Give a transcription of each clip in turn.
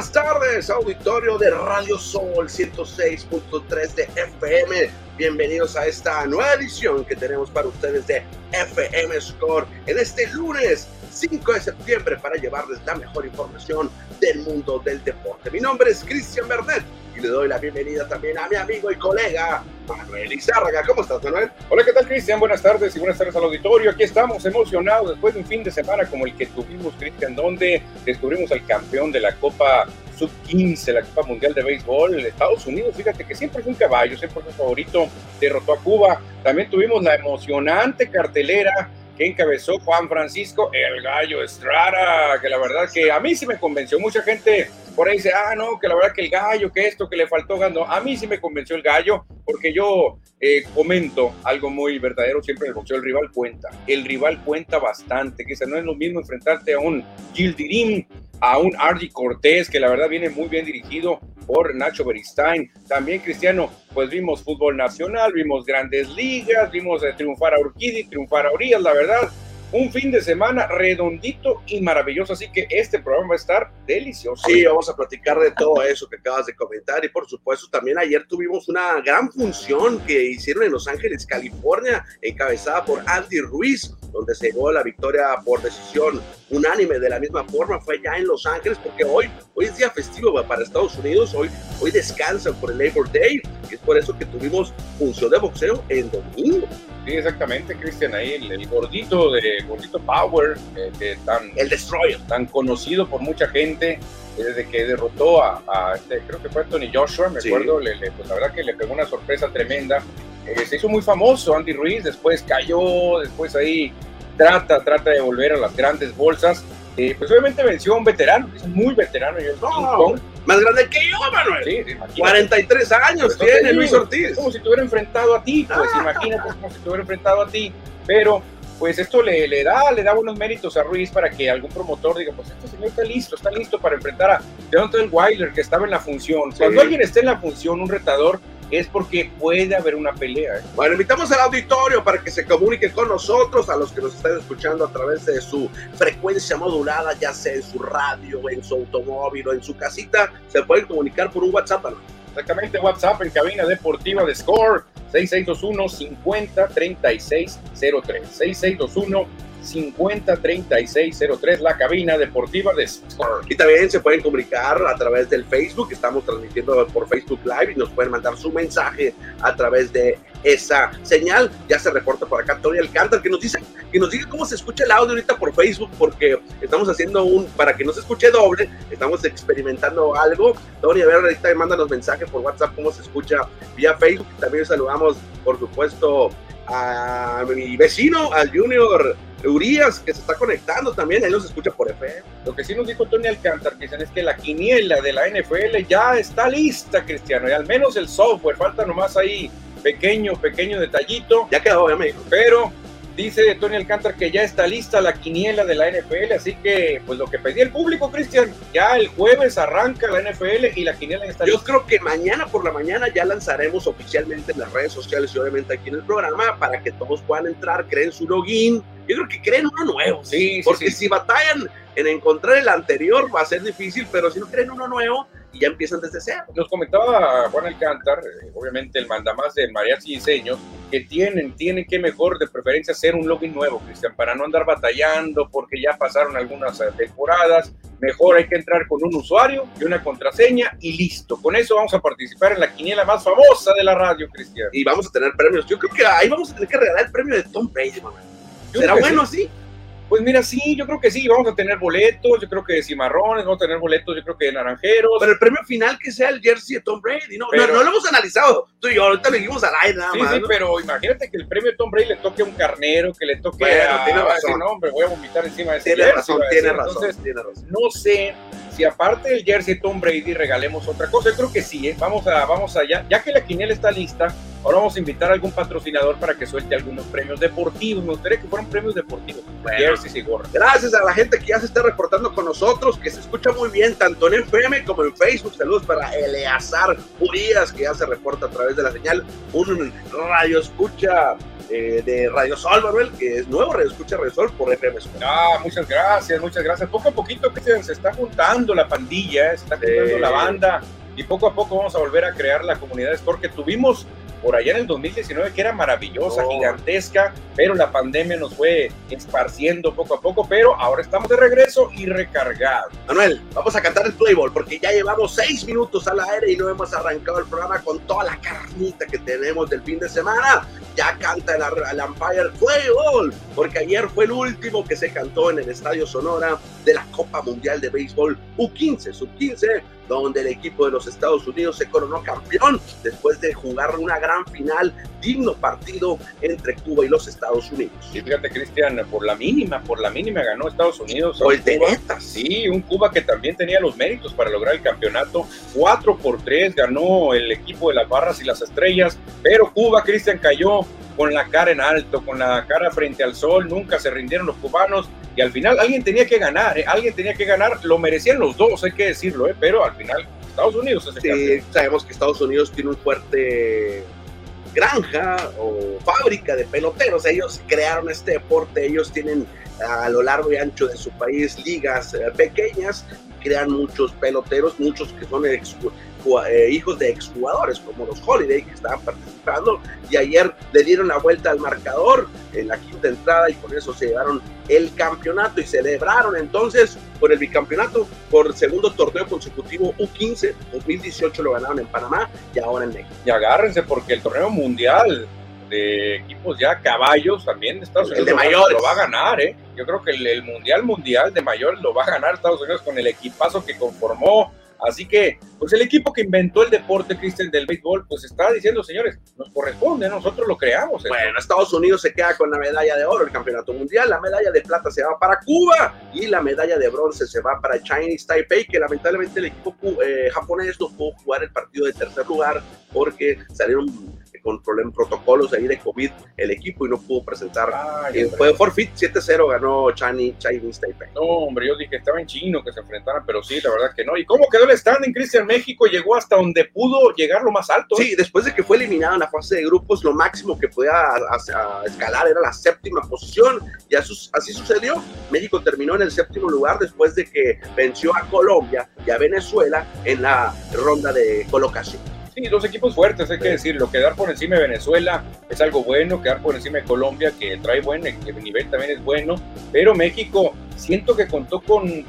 buenas tardes, auditorio de Radio Sol 106.3 de FM. Bienvenidos a esta nueva edición que tenemos para ustedes de FM Score en este lunes 5 de septiembre para llevarles la mejor información del mundo del deporte. Mi nombre es Cristian Bernet le doy la bienvenida también a mi amigo y colega Manuel Izárraga. ¿Cómo estás, Manuel? Hola, ¿qué tal, Cristian? Buenas tardes y buenas tardes al auditorio. Aquí estamos emocionados después de un fin de semana como el que tuvimos, Cristian, donde descubrimos al campeón de la Copa Sub-15, la Copa Mundial de Béisbol, Estados Unidos. Fíjate que siempre fue un caballo, siempre fue favorito, derrotó a Cuba. También tuvimos la emocionante cartelera encabezó Juan Francisco el Gallo Estrada, que la verdad que a mí sí me convenció. Mucha gente por ahí dice, ah, no, que la verdad que el gallo, que esto, que le faltó ganó. A mí sí me convenció el gallo, porque yo eh, comento algo muy verdadero siempre en el boxeo, el rival cuenta. El rival cuenta bastante, que no es lo mismo enfrentarte a un Gildirim, a un Argy Cortés, que la verdad viene muy bien dirigido por Nacho Beristain. También, Cristiano, pues vimos fútbol nacional, vimos grandes ligas, vimos eh, triunfar a Urquidi, triunfar a Urias, la verdad. Un fin de semana redondito y maravilloso, así que este programa va a estar delicioso. Sí, vamos a platicar de todo eso que acabas de comentar y por supuesto también ayer tuvimos una gran función que hicieron en Los Ángeles, California, encabezada por Andy Ruiz, donde se llegó la victoria por decisión unánime. De la misma forma fue ya en Los Ángeles, porque hoy, hoy es día festivo para Estados Unidos, hoy, hoy descansan por el Labor Day, y es por eso que tuvimos función de boxeo en domingo. Sí, exactamente, Cristian, ahí el, gordito de gordito Power, eh, tan, el Destroyer, tan conocido por mucha gente, eh, desde que derrotó a, este, creo que fue Tony Joshua, me acuerdo, le, pues la verdad que le pegó una sorpresa tremenda. Eh, se hizo muy famoso Andy Ruiz, después cayó, después ahí trata, trata de volver a las grandes bolsas. Eh, pues obviamente venció a un veterano, es muy veterano. Más grande que yo, Manuel. Sí, 43 años pues, tiene Luis Ortiz. Como si te hubiera enfrentado a ti, pues ah. imagínate como si te hubiera enfrentado a ti. Pero pues esto le, le, da, le da buenos méritos a Ruiz para que algún promotor diga, pues este señor está listo, está listo para enfrentar a Deontay Wilder que estaba en la función. Cuando alguien está en la función, un retador, es porque puede haber una pelea. ¿eh? Bueno, invitamos al auditorio para que se comunique con nosotros, a los que nos están escuchando a través de su frecuencia modulada, ya sea en su radio, en su automóvil o en su casita, se pueden comunicar por un WhatsApp. Exactamente, WhatsApp en cabina deportiva de Score 6621 50 36 03 6621 503603, la cabina deportiva de Sport. Y también se pueden comunicar a través del Facebook, estamos transmitiendo por Facebook Live y nos pueden mandar su mensaje a través de esa señal. Ya se reporta por acá Tony Alcántara, que nos dice, que nos diga cómo se escucha el audio ahorita por Facebook, porque estamos haciendo un, para que no se escuche doble, estamos experimentando algo. Tony, a ver, ahorita mándanos mensaje por WhatsApp cómo se escucha vía Facebook. También saludamos, por supuesto, a mi vecino, al Junior Urias, que se está conectando también, él nos escucha por FM. Lo que sí nos dijo Tony Alcántar, Cristian, es que la quiniela de la NFL ya está lista, Cristiano, y al menos el software, falta nomás ahí pequeño, pequeño detallito. Ya quedó, ya me dijo. Pero Dice Tony Alcántara que ya está lista la quiniela de la NFL, así que pues lo que pedía el público, Cristian, ya el jueves arranca la NFL y la quiniela está lista. Yo creo que mañana por la mañana ya lanzaremos oficialmente en las redes sociales y obviamente aquí en el programa para que todos puedan entrar, creen su login. Yo creo que creen uno nuevo, sí, porque si batallan en encontrar el anterior va a ser difícil, pero si no creen uno nuevo, y ya empiezan desde cero. Nos comentaba Juan Alcántar, eh, obviamente el mandamás de mariachi y diseños, que tienen, tienen que mejor de preferencia hacer un login nuevo, Cristian, para no andar batallando porque ya pasaron algunas eh, temporadas. Mejor hay que entrar con un usuario y una contraseña y listo. Con eso vamos a participar en la quiniela más famosa de la radio, Cristian. Y vamos a tener premios. Yo creo que ahí vamos a tener que regalar el premio de Tom Brady, mamá. ¿Será bueno así? Pues mira, sí, yo creo que sí, vamos a tener boletos, yo creo que de cimarrones, vamos a tener boletos, yo creo que de naranjeros. Pero el premio final que sea el jersey de Tom Brady, no, no, lo hemos analizado, tú y yo, ahorita le dijimos al aire nada sí, más. Sí, pero imagínate que el premio de Tom Brady le toque a un carnero, que le toque a... tiene razón. No, hombre, voy a vomitar encima de ese Tiene razón, tiene razón, Entonces, tiene razón. No sé si aparte del jersey Tom Brady regalemos otra cosa, yo creo que sí, ¿eh? vamos a, vamos allá, ya que la quiniela está lista, ahora vamos a invitar a algún patrocinador para que suelte algunos premios deportivos, me gustaría que fueran premios deportivos, jerseys y gorras. Gracias a la gente que ya se está reportando con nosotros, que se escucha muy bien, tanto en FM como en Facebook, saludos para Eleazar Urias, que ya se reporta a través de la señal, un radio escucha eh, de Radio Sol, Manuel, que es nuevo Radio Escucha Radio Sol por FM Ah, muchas gracias, muchas gracias. Poco a poquito que se, está juntando la pandilla, se está juntando la banda y poco a poco vamos a volver a crear la comunidad Sport que tuvimos por allá en el 2019 que era maravillosa, gigantesca, pero la pandemia nos fue esparciendo poco a poco, pero ahora estamos de regreso y recargados. Manuel, vamos a cantar el Playball porque ya llevamos seis minutos al aire y no hemos arrancado el programa con toda la carnita que tenemos del fin de semana. Ya canta el, el Empire Playball porque ayer fue el último que se cantó en el Estadio Sonora de la Copa Mundial de Béisbol U15, Sub-15 donde el equipo de los Estados Unidos se coronó campeón después de jugar una gran final, digno partido entre Cuba y los Estados Unidos. Y fíjate, Cristian, por la mínima, por la mínima ganó Estados Unidos. O el de Sí, un Cuba que también tenía los méritos para lograr el campeonato. 4 por 3 ganó el equipo de las barras y las estrellas, pero Cuba, Cristian, cayó con la cara en alto, con la cara frente al sol, nunca se rindieron los cubanos y al final alguien tenía que ganar, ¿eh? alguien tenía que ganar, lo merecían los dos, hay que decirlo, ¿eh? pero al final Estados Unidos es el sí, sabemos que Estados Unidos tiene un fuerte granja o fábrica de peloteros, ellos crearon este deporte, ellos tienen a lo largo y ancho de su país ligas eh, pequeñas, crean muchos peloteros, muchos que son eh, hijos de exjugadores como los Holiday que estaban participando y ayer le dieron la vuelta al marcador en la quinta entrada y con eso se llevaron el campeonato y celebraron entonces por el bicampeonato por segundo torneo consecutivo U15 2018 lo ganaron en Panamá y ahora en México. Y agárrense porque el torneo mundial de equipos ya caballos también de Estados Unidos. El de mayores. Lo va a ganar, ¿eh? Yo creo que el, el, Mundial Mundial de mayores lo va a ganar Estados Unidos con el equipazo que conformó Así que, pues el equipo que inventó el deporte, Cristian, del béisbol, pues está diciendo, señores, nos corresponde, nosotros lo creamos. Bueno, Estados Unidos se queda con la medalla de oro, el campeonato mundial, la medalla de plata se va para Cuba y la medalla de bronce se va para Chinese Taipei, que lamentablemente el equipo eh, japonés no pudo jugar el partido de tercer lugar porque salieron con problemas protocolos ahí de COVID el equipo y no pudo presentar. Ay, eh, fue forfeit 7-0 ganó Chinese, Chinese Taipei. No, hombre, yo dije estaba en chino que se enfrentaran, pero sí, la verdad que no. ¿Y cómo quedó el standing? Cristian México llegó hasta donde pudo llegar lo más alto. Sí, después de que fue eliminado en la fase de grupos, lo máximo que podía escalar era la séptima posición y así sucedió. México terminó en el séptimo lugar después de que venció a Colombia y a Venezuela en la ronda de colocación. Sí, dos equipos fuertes, hay que decirlo. Quedar por encima de Venezuela es algo bueno, quedar por encima de Colombia, que trae buen el nivel también es bueno, pero México siento que contó con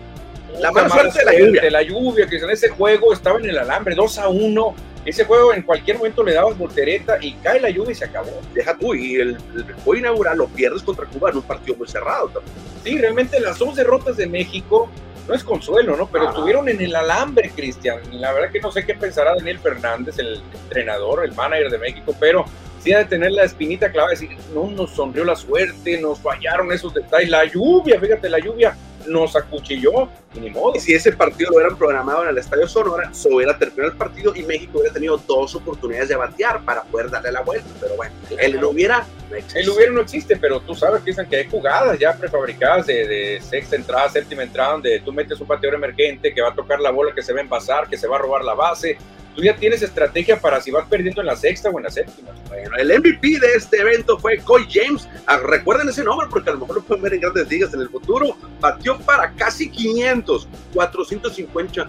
la mala suerte de la lluvia. La lluvia, que en ese juego estaba en el alambre, 2 a 1. Ese juego en cualquier momento le dabas voltereta y cae la lluvia y se acabó. Deja tú, y el, el juego inaugural lo pierdes contra Cuba en un partido muy cerrado también. Sí, realmente las dos derrotas de México no es consuelo, ¿no? Pero estuvieron en el alambre, Cristian. La verdad que no sé qué pensará Daniel Fernández, el entrenador, el manager de México, pero sí de tener la espinita clavada, decir, no nos sonrió la suerte, nos fallaron esos detalles, la lluvia, fíjate, la lluvia nos acuchilló, y ni modo. Y si ese partido lo hubieran programado en el Estadio Sonora, se hubiera terminado el partido y México hubiera tenido dos oportunidades de batear para poder darle la vuelta. Pero bueno, el no hubiera no existe. El hubiera no existe, pero tú sabes que dicen que hay jugadas ya prefabricadas de, de sexta entrada, séptima entrada, donde tú metes un bateador emergente que va a tocar la bola, que se va a envasar, que se va a robar la base, tú ya tienes estrategia para si vas perdiendo en la sexta o en la séptima. Bueno, el MVP de este evento fue Coy James. Ah, recuerden ese nombre porque a lo mejor lo pueden ver en grandes ligas en el futuro. Batió para casi 500, 450,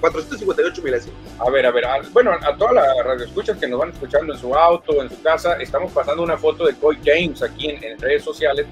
458 milésimos. A ver, a ver, bueno, a todas las radioescuchas que nos van escuchando en su auto, en su casa, estamos pasando una foto de Coy James aquí en, en redes sociales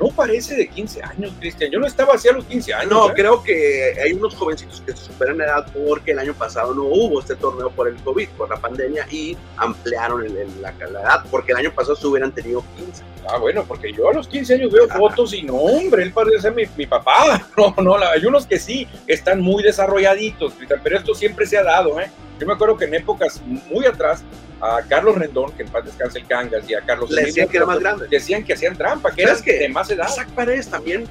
no parece de 15 años, Cristian. Yo no estaba así a los 15 años. No, ¿eh? creo que hay unos jovencitos que se superan la edad porque el año pasado no hubo este torneo por el COVID, por la pandemia, y ampliaron la, edad, porque el año pasado se hubieran tenido 15. Ah, bueno, porque yo a los 15 años veo fotos y no, hombre, él parece ser mi, mi papá. No, no, hay unos que sí están muy desarrolladitos, Cristian, pero esto siempre se ha dado, ¿eh? Yo me acuerdo que en épocas muy atrás a Carlos Rendón, que en paz descanse el Cangas, y a Carlos Le decían que era más grande. Decían que hacían trampa, que eran que de más edad. Isaac Paredes también,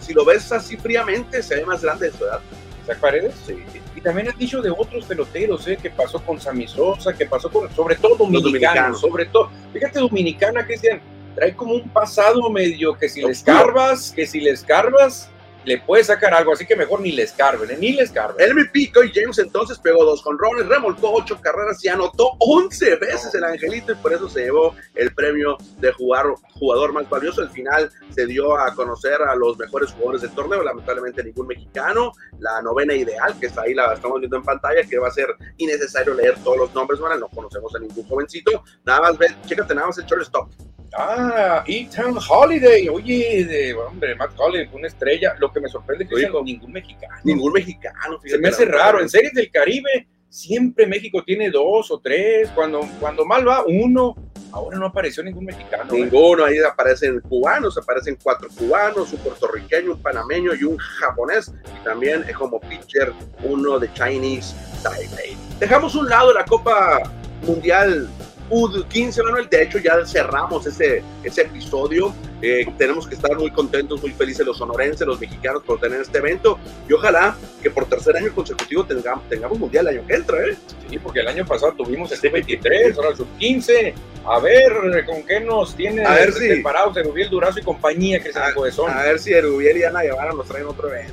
si lo ves así fríamente, se ve más grande de su edad. ¿Isaac Paredes? Sí. Y también has dicho de otros peloteros, ¿eh? que pasó con Sammy Sosa, que pasó con, sobre todo dominicanos, sobre todo, fíjate, dominicana, Cristian, trae como un pasado medio que si le escarbas, que si le escarbas, le puede sacar algo, así que mejor ni le escarben, ¿eh? ni le escarben. El MVP, Coy James, entonces pegó dos con Rones, remolcó ocho carreras y anotó 11 veces el Angelito y por eso se llevó el premio de jugar, jugador más valioso. Al final se dio a conocer a los mejores jugadores del torneo, lamentablemente ningún mexicano. La novena ideal, que está ahí, la estamos viendo en pantalla, que va a ser innecesario leer todos los nombres, bueno, no conocemos a ningún jovencito. Nada más, ve, chécate nada más el shortstop. Ah, Ethan Holiday, oye, de, hombre, Matt Holiday, una estrella. Lo que me sorprende es que Oye, ningún mexicano. Ningún mexicano. Se me hace raro. En series del Caribe, siempre México tiene dos o tres. Cuando, cuando mal va, uno. Ahora no apareció ningún mexicano. ¿eh? Ninguno, ahí aparecen cubanos, aparecen cuatro cubanos, un puertorriqueño, un panameño y un japonés. Y también es como pitcher uno de Chinese Taipei. Dejamos un lado la Copa Mundial U15, Manuel. De hecho, ya cerramos ese, ese episodio. Eh, tenemos que estar muy contentos, muy felices los sonorenses, los mexicanos por tener este evento. Y ojalá que por tercer año consecutivo tengamos, tengamos mundial el año que entra. ¿eh? Sí, porque el año pasado tuvimos este 23, ahora el sub-15. A ver, ¿con qué nos tiene A ver si- preparados Erubiel Durazo y compañía, Cristian A, Coezón? a ver si Erubiel y Ana Guevara nos traen otro evento.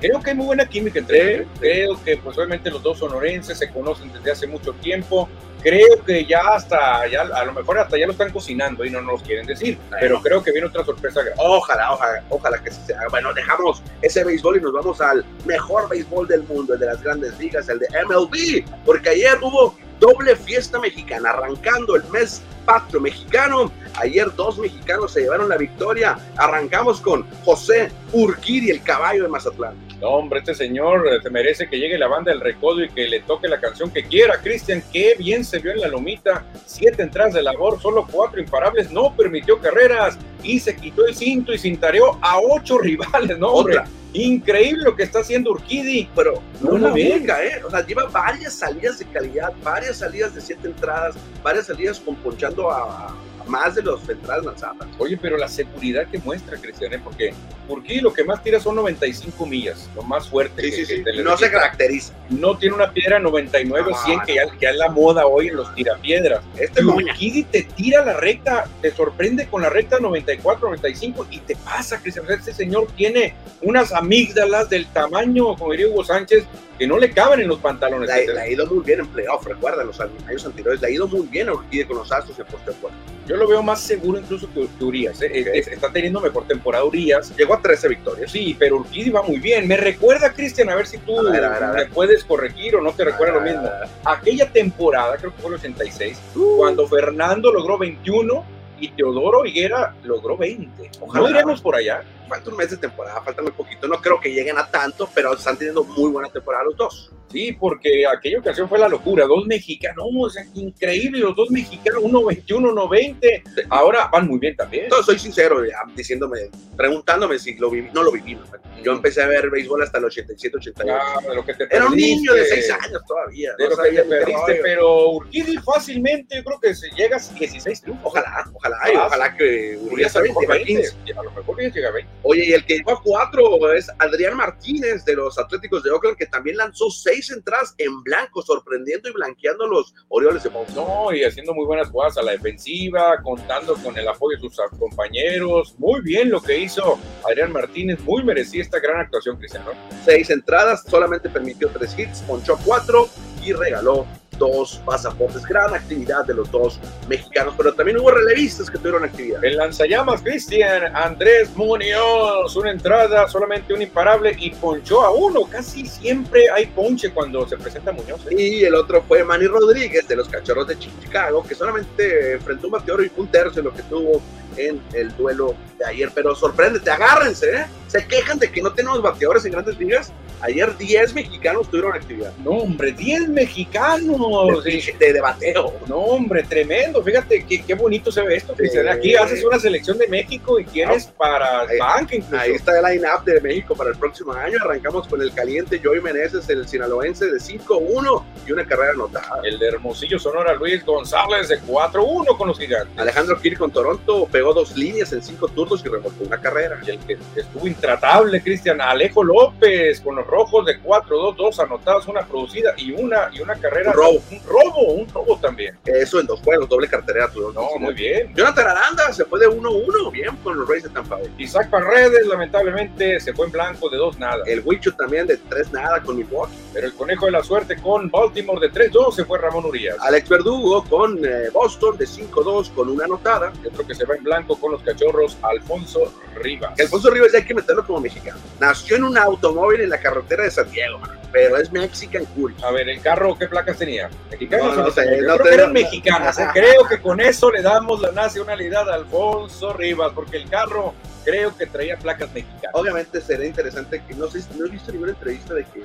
Creo que hay muy buena química entre ellos. Creo que, pues, obviamente, los dos sonorenses se conocen desde hace mucho tiempo. Creo que ya hasta, ya, a lo mejor hasta ya lo están cocinando y no nos quieren decir. Pero creo que viene otra sorpresa. Ojalá, ojalá, ojalá que se haga. Bueno, dejamos ese béisbol y nos vamos al mejor béisbol del mundo, el de las grandes ligas, el de MLB, porque ayer hubo doble fiesta mexicana, arrancando el mes patrio mexicano. Ayer dos mexicanos se llevaron la victoria. Arrancamos con José Urquiri, el caballo de Mazatlán. No, hombre, este señor eh, se merece que llegue la banda del recodo y que le toque la canción que quiera. Cristian, qué bien se vio en la lomita. Siete entradas de labor, solo cuatro imparables, no permitió carreras y se quitó el cinto y cintareó a ocho rivales, ¿no, hombre? Otra. Increíble lo que está haciendo Urquidi. Pero no No la la ve. única, ¿eh? O sea, lleva varias salidas de calidad, varias salidas de siete entradas, varias salidas con ponchando a más de los entradas lanzadas. Oye, pero la seguridad que muestra, Cristian, ¿eh? porque Urquidi lo que más tira son 95 millas, lo más fuerte. Sí, que- sí, sí. No se caracteriza. no tiene una piedra 99 o Ah, 100, que ya, que ya es la moda hoy en los tirapiedras. Este. Urquidi te tira la recta, te sorprende con la recta 94, 95 y te pasa, Cristian. Este señor tiene unas amígdalas del tamaño, como diría Hugo Sánchez, que no le caben en los pantalones. Le, ha ido muy bien en playoff, recuerda, los años anteriores. Le ha ido muy bien a Urquide con los Astros en postemporada. Yo lo veo más seguro incluso que, que Urias. ¿eh? Es- está teniendo mejor temporada Urias. Llegó a 13 victorias. Sí, pero Urquidi va muy bien. Me recuerda, Cristian, a ver si tú A ver, a ver, a ver. me puedes corregir o no te recuerda lo Ah. mismo. Aquella temporada, creo que fue el 86, Uh. cuando Fernando logró 21 y Teodoro Higuera logró 20. Ojalá. ¿No iremos por allá? Falta un mes de temporada, falta muy poquito. No creo que lleguen a tanto, pero están teniendo muy buena temporada los dos. Sí, porque aquella ocasión fue la locura. Dos mexicanos, increíble, los dos mexicanos, uno 21, uno 20. Ahora van muy bien también. Entonces, soy sincero, ya, diciéndome, preguntándome si lo viví. No lo viví. Yo empecé a ver béisbol hasta el 87, 88. Ya, de lo que te Era un niño de 6 años todavía. De no lo que te perdiste, pero Urquidi fácilmente, yo creo que se llega a 16 triunfos. Ojalá, ojalá, y ojalá que Urias a lo mejor llegue a 20. 15. A lo mejor Urias llega a 20. Oye, y el que llegó a 4 es Adrián Martínez de los Atléticos de Oakland, que también lanzó 6 entradas en blanco, sorprendiendo y blanqueando a los Orioles de Baltimore. No, y haciendo muy buenas jugadas a la defensiva, contando con el apoyo de sus compañeros. Muy bien lo que hizo Adrián Martínez, muy merecida esta gran actuación, Cristiano. Seis entradas, solamente permitió 3 hits, ponchó 4 y regaló dos pasaportes. Gran actividad de los dos mexicanos, pero también hubo relevistas que tuvieron actividad. El lanzallamas Cristian Andrés Muñoz, una entrada, solamente un imparable y ponchó a uno. Casi siempre hay ponche cuando se presenta Muñoz. ¿eh? Y el otro fue Manny Rodríguez de los Cachorros de Chicago, que solamente enfrentó un bateador y un tercio de lo que tuvo en el duelo de ayer. Pero sorpréndete, agárrense, ¿eh? Se quejan de que no tenemos bateadores en grandes ligas. Ayer 10 mexicanos tuvieron actividad. No, hombre, 10 mexicanos. De, Sí. de, de bateo. No, hombre, tremendo. Fíjate qué, qué bonito se ve esto. Sí. Aquí haces una selección de México y tienes para Ahí- banca incluso. Ahí está el line-up de México para el próximo año. Arrancamos con el caliente Joey Meneses, el sinaloense de 5-1 y una carrera anotada. El de Hermosillo Sonora Luis González de 4-1 con los gigantes. Alejandro Kirk con Toronto pegó dos líneas en cinco turnos y remolcó una carrera. Y el que estuvo intratable, Cristian Alejo López con los rojos de 4-2, dos anotadas, una producida y una, y una carrera. Un robo. Un robo, un robo también. Eso en dos juegos, doble cartera. Tuvieron No, muy bien. Jonathan Aranda se fue de 1-1, bien con los Rays de Tampa Bay. Isaac Paredes, lamentablemente, se fue en blanco de dos nada. El Wicho también de 3 nada con Milwaukee. Pero el conejo de la suerte con Baltimore de 3-2 se fue Ramón Urias. Alex Verdugo con eh, Boston de 5-2 con una anotada. Y otro que se va en blanco con los cachorros, Alfonso Rivas. Que Alfonso Rivas ya hay que meterlo como mexicano. Nació en un automóvil en la carretera de San Diego, mano, pero es Mexican Cool. A ver, el carro, ¿qué placas tenía? ¿Mexicanos No, o no sé, Yo no creo que eran mexicanas. ¿eh? Creo que con eso le damos la nacionalidad a Alfonso Rivas, porque el carro creo que traía placas mexicanas. Obviamente sería interesante que no sé, no he visto ninguna entrevista de que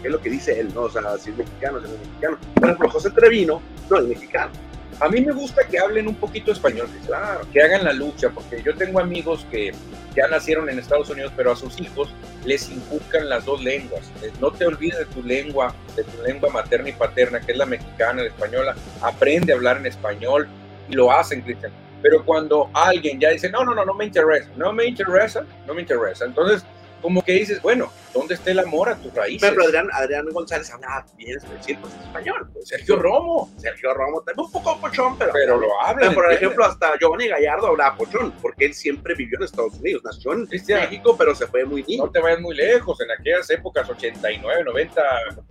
qué es lo que dice él, ¿no? O sea, si es mexicano, si no es mexicano. Por ejemplo, José Trevino no es mexicano. A mí me gusta que hablen un poquito español, claro, que hagan la lucha, porque yo tengo amigos que ya nacieron en Estados Unidos, pero a sus hijos les inculcan las dos lenguas. Eh, No te olvides de tu lengua, de tu lengua materna y paterna, que es la mexicana, la española. Aprende a hablar en español y lo hacen, Cristian. Pero cuando alguien ya dice, no, no, no, no me interesa, no me interesa, no me interesa. Entonces, como que dices, bueno, ¿dónde está el amor a tus raíces? Por ejemplo, Adrián, Adrián González habla bien decir, pues es español. Pues, Sergio Romo, Sergio Romo también un poco pochón, pero, pero lo habla. Pero, por ejemplo, hasta Giovanni Gallardo hablaba pochón, porque él siempre vivió en Estados Unidos. Nació en Cristian. México, pero se fue muy niño. no te vayas muy lejos, en aquellas épocas 89, 90,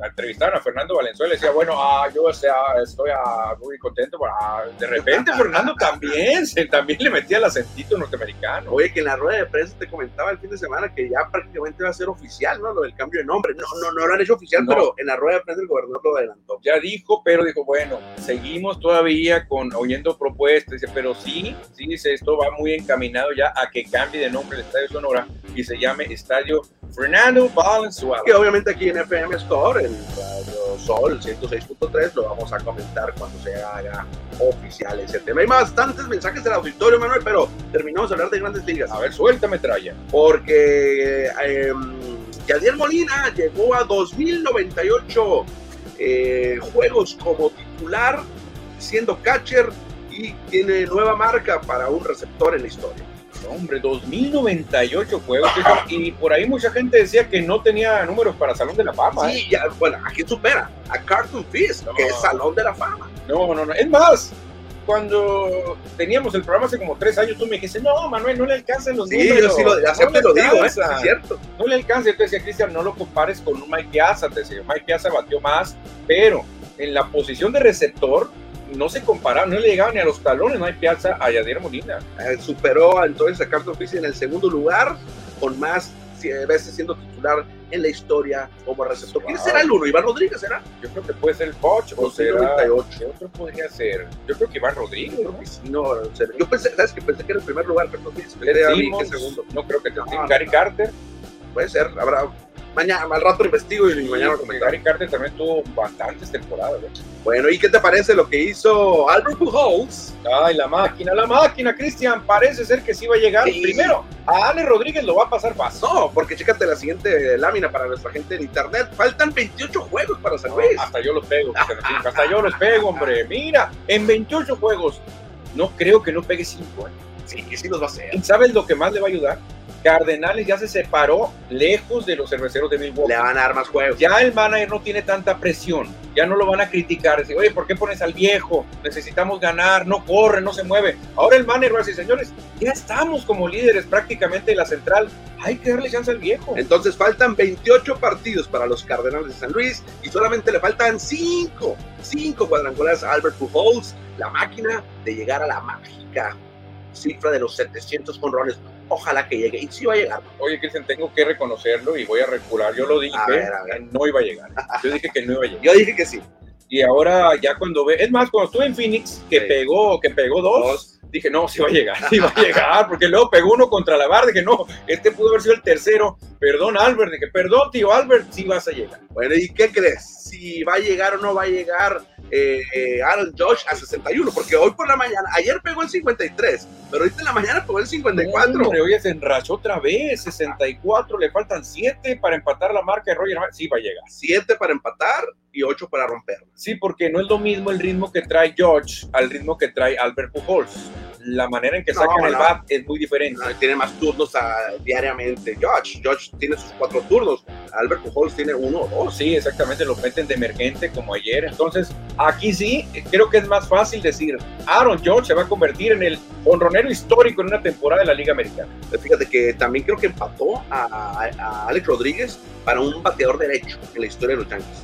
entrevistaron a Fernando Valenzuela y decía, bueno, ah, yo o sea, estoy ah, muy contento, pero, ah, de repente Fernando también, se, también le metía el acentito norteamericano. Oye, que en la rueda de prensa te comentaba el fin de semana que ya prácticamente va a ser oficial, ¿no? Lo del cambio de nombre. No, no, no lo han hecho oficial, No. pero en la rueda de prensa el gobernador lo adelantó. Ya dijo, pero dijo, bueno, seguimos todavía con oyendo propuestas, dice, pero sí, sí, dice, esto va muy encaminado ya a que cambie de nombre el Estadio Sonora y se llame Estadio Fernando Valenzuela. Que obviamente aquí en FM Store, en Radio Sol 106.3, lo vamos a comentar cuando se haga oficial ese tema. Hay bastantes mensajes del auditorio, Manuel, pero terminamos de hablar de grandes ligas. A ver, suéltame, Traya. porque eh, Yadier Molina llegó a 2098 eh, juegos como titular, siendo catcher y tiene nueva marca para un receptor en la historia. No, hombre, 2098 juegos. Y por ahí mucha gente decía que no tenía números para Salón de la Fama. ¿eh? Sí, ya, bueno, ¿a quién supera? A Carlton Fisk, No. que es Salón de la Fama. No, no, no. Es más, cuando teníamos el programa hace como tres años, tú me dijiste, no, Manuel, no le alcanzan los Sí, números. yo sí lo, no le y lo digo, ¿eh? es cierto. No le alcanza. Yo te decía, Cristian, no lo compares con un Mike Piazza. Te decía, Mike Piazza batió más, pero en la posición de receptor no se comparaba, no le llegaba ni a los talones Mike Piazza a Yadier Molina. Eh, superó entonces a Carlton Fisk en el segundo lugar, con más eh, veces siendo titular en la historia como receptor. ¿Quién será el uno? ¿Iván Rodríguez será? Yo creo que puede ser el Poch o será... 2098. ¿Qué otro podría ser? Yo creo que Iván Rodríguez, ¿no? Sí, no, o yo pensé, ¿sabes que Pensé que era el primer lugar, mí que Simmons, segundo. no creo que te No, Gary no. Carter. Puede ser, habrá. Mañana, al rato investigo y mañana lo comentamos. Gary Carter también tuvo bastantes temporadas. ¿eh? Bueno, ¿y qué te parece lo que hizo Albert Pujols? Ay, la máquina, la máquina, Cristian. Parece ser que sí va a llegar. Sí. Primero, a Ale Rodríguez lo va a pasar fácil. No, porque chécate la siguiente lámina para nuestra gente en internet. Faltan 28 juegos para San Luis. Hasta yo los pego, hasta yo los pego, hombre. Mira, en 28 juegos, no creo que no pegue 5. Sí, sí los va a hacer. ¿Sabes lo que más le va a ayudar? Cardenales ya se separó lejos de los cerveceros de Milwaukee. Le van a dar más juegos. Ya el manager no tiene tanta presión, ya no lo van a criticar, decir, oye, ¿por qué pones al viejo? Necesitamos ganar, no corre, no se mueve. Ahora el manager va a decir, señores, ya estamos como líderes prácticamente de la central, hay que darle chance al viejo. Entonces faltan 28 partidos para los Cardenales de San Luis y solamente le faltan 5, 5 cuadrangulares a Albert Pujols, la máquina de llegar a la mágica cifra de los 700 conrones. Ojalá que llegue. Y sí va a llegar. Oye, Cristian, tengo que reconocerlo y voy a recular. Yo lo dije, A ver, a ver. que no iba a llegar. Yo dije que no iba a llegar. Yo dije que sí. Y ahora ya cuando ve, es más, cuando estuve en Phoenix, que Sí. pegó, que pegó dos, dije, no, sí va a llegar, sí va a llegar, porque luego pegó uno contra la barra, dije, no, este pudo haber sido el tercero, perdón Albert, dije, perdón tío Albert, sí vas a llegar. Bueno, ¿y qué crees? Si va a llegar o no va a llegar eh, eh, Aaron Josh a 61, porque hoy por la mañana, ayer pegó el 53, pero ahorita en la mañana pegó el 54. Hombre, oye, se enrachó otra vez, 64, le faltan 7 para empatar la marca de Roger, sí va a llegar. 7 para empatar y 8 para romper. Sí, porque no es lo mismo el ritmo que trae George al ritmo que trae Albert Pujols. La manera en que sacan el bat es muy diferente. tiene más turnos diariamente. George, George tiene sus cuatro turnos. Albert Pujols tiene uno o dos. Sí, exactamente, lo meten de emergente como ayer. Entonces, aquí sí, creo que es más fácil decir, Aaron George se va a convertir en el honronero histórico en una temporada de la Liga Americana. Fíjate que también creo que empató a, a Alex Rodríguez para un bateador derecho en la historia de los Yankees.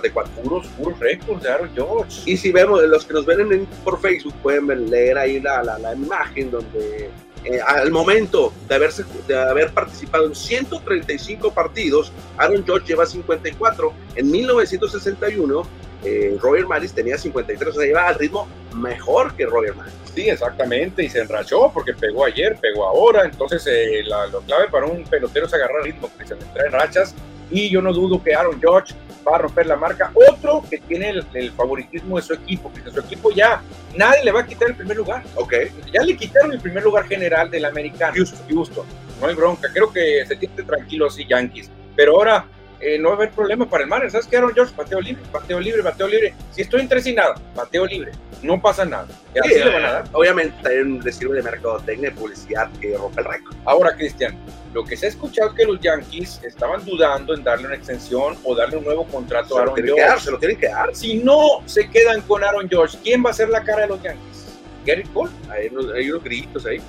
Con los 54. Puros, puros récords de Aaron George. Y si vemos, los que nos ven por Facebook pueden leer ahí la, la, la imagen donde eh, al momento de, haberse, de haber participado en 135 partidos, Aaron George lleva 54. En 1961, eh, Roger Maris tenía 53, o sea, lleva al ritmo mejor que Roger Maris. Sí, exactamente, y se enrachó porque pegó ayer, pegó ahora, entonces eh, la, lo clave para un pelotero es agarrar ritmo, que se entrar en rachas, y yo no dudo que Aaron George va a romper la marca. Otro que tiene el, favoritismo de su equipo, que su equipo ya nadie le va a quitar el primer lugar. Ok. Ya le quitaron el primer lugar general del americano. Houston. Houston. No hay bronca. Creo que se siente tranquilo así Yankees. Pero ahora eh, no va a haber problema para el Marlins. ¿Sabes qué, Aaron George? Bateo libre, bateo libre, bateo libre. Si estoy en tres y nada, bateo libre. No pasa nada. Sí, van a dar. Obviamente también le sirve de mercadotecnia y publicidad que rompe el récord. Ahora, Cristian, lo que se ha escuchado es que los Yankees estaban dudando en darle una extensión o darle un nuevo contrato a Aaron George. se lo tienen que dar. Si no se quedan con Aaron George, ¿quién va a ser la cara de los Yankees? ¿Gary Cole? Hay unos, hay unos gritos ahí.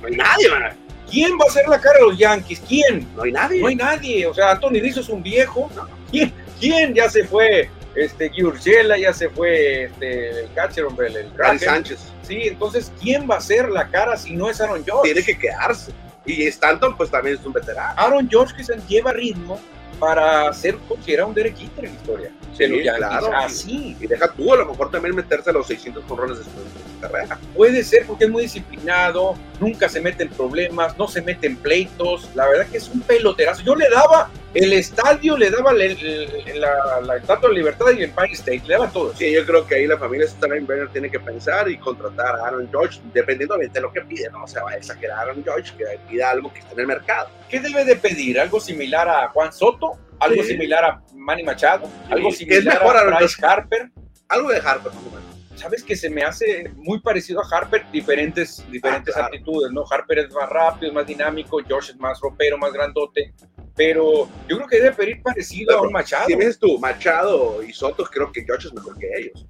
No hay nadie, man. ¿Quién va a ser la cara de los Yankees? ¿Quién? No hay nadie. No hay nadie. O sea, Anthony Rizzo es un viejo. ¿Quién? ¿Quién? Ya se fue este Giurgela, ya se fue este, el catcher, hombre, el, Gary Sánchez. Sí, entonces, ¿quién va a ser la cara si no es Aaron George? Tiene que quedarse. Y Stanton, pues también es un veterano. Aaron George que se lleva ritmo, para ser considerado un Derek Jeter en la historia. Sí, claro. Así. Y deja tú a lo mejor también meterse a los 600 corrones de su, carrera. Puede ser porque es muy disciplinado, nunca se mete en problemas, no se mete en pleitos. La verdad que es un peloterazo. Yo le daba el estadio, le daba la, la, Estatua de Libertad y el Empire State, le daba todo. Sí, yo creo que ahí la familia Steinbrenner tiene que pensar y contratar a Aaron George, dependiendo de lo que pide. No se va a exagerar Aaron George, que pida algo que esté en el mercado. ¿Qué debe de pedir? ¿Algo similar a Juan Soto? algo similar a Manny Machado, algo similar a Bryce Harper. Algo de Harper, Sabes que se me hace muy parecido a Harper, diferentes, diferentes ah, actitudes, ¿no? Harper es más rápido, más dinámico, Josh es más ropero, más grandote, pero yo creo que debe pedir parecido a un Machado. Si ves tú, Machado y Soto, creo que Josh es mejor que ellos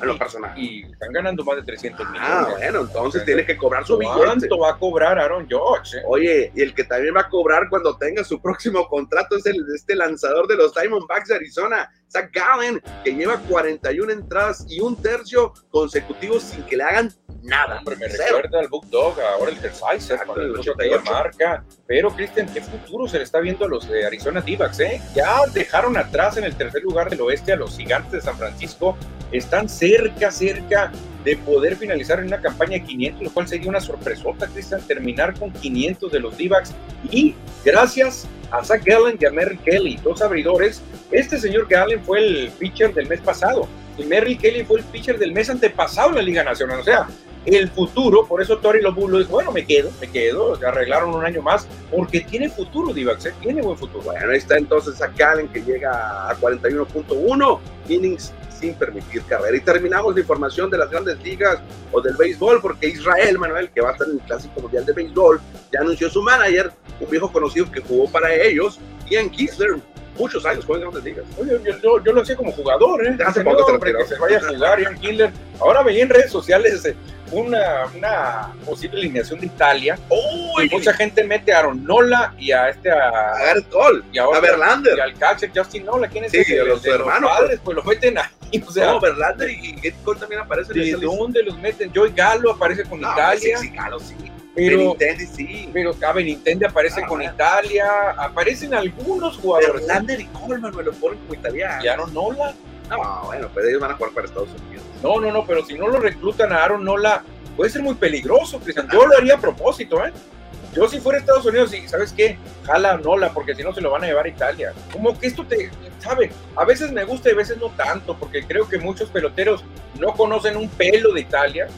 en lo personal. Y están ganando más de 300 millones. Ah, bueno, entonces tiene que cobrar su billete. ¿Cuánto va a cobrar Aaron George? Eh? Oye, y el que también va a cobrar cuando tenga su próximo contrato es el, este lanzador de los Diamondbacks de Arizona, Zach Gallen, que lleva 41 entradas y un tercio consecutivos sin que le hagan nada. Hombre, me recuerda al Book Dog, ahora el Tersizer, con el de marca. Pero, Cristian, ¿qué futuro se le está viendo a los de Arizona d eh? Ya dejaron atrás en el tercer lugar del oeste a los gigantes de San Francisco. Están cerca, cerca de poder finalizar en una campaña de 500, lo cual sería una sorpresota, Cristian, terminar con 500 de los d Y gracias a Zach Gallen y a Merrill Kelly, dos abridores. Este señor Gallen fue el pitcher del mes pasado y Merrill Kelly fue el pitcher del mes antepasado en la Liga Nacional. O sea, el futuro, por eso Tori Lobulo dijo, bueno, me quedo, me quedo, arreglaron un año más, porque tiene futuro Divax, ¿eh? tiene buen futuro. Bueno, ahí está entonces a Callen que llega a 41.1 innings sin permitir carrera. Y terminamos la información de las grandes ligas o del béisbol, porque Israel Manuel, que va a estar en el Clásico Mundial de Béisbol, ya anunció su manager, un viejo conocido que jugó para ellos, Ian Kisler, muchos años jugando en grandes ligas. Oye, yo, yo, lo hacía como jugador, ¿eh? Hace poco que se vaya a jugar Ian Killer. Ahora veía en redes sociales eh, una, una posible alineación de Italia. y mucha gente mete a Aaron Nola y a este a, a Garrett Cole, y a, Verlander y al catcher Justin Nola. ¿Quién es sí, ese? los, hermanos. padres, pues, los meten ahí. O sea, no, Verlander y Cole también aparecen. ¿De dónde los meten? Joey Gallo aparece con Italia. Sí, sí, Galo, sí. Pero, Benintendi sí. Pero ah, Benintendi aparece ah, con Italia, aparecen algunos jugadores. Verlander y Coleman me lo ponen como italiano. Y Aaron Nola. No, bueno, pues ellos van a jugar para Estados Unidos. No, no, no, pero si no lo reclutan a Aaron Nola, puede ser muy peligroso, Cristian. Yo lo haría a propósito, ¿eh? Yo si fuera Estados Unidos, y ¿sabes qué? Jala Nola, porque si no se lo van a llevar a Italia. Como que esto te, ¿sabe? A veces me gusta y a veces no tanto, porque creo que muchos peloteros no conocen un pelo de Italia,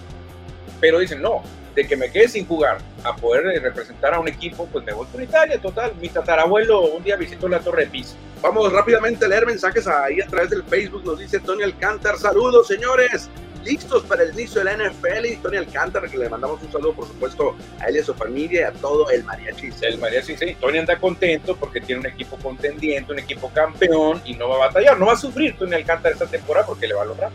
pero dicen, no, de que me quede sin jugar a poder eh, representar a un equipo, pues me voy con Italia, total. Mi tatarabuelo un día visitó la Torre de Pisa. Vamos rápidamente a leer mensajes ahí a través del Facebook. Nos dice Tony Alcántar. Saludos, señores. Listos para el inicio de la NFL. Y Tony Alcántar, que le mandamos un saludo, por supuesto, a él y a su familia y a todo el mariachi. El mariachi, sí. Tony anda contento porque tiene un equipo contendiente, un equipo campeón y no va a batallar. No va a sufrir Tony Alcántar esta temporada porque le va a lograr.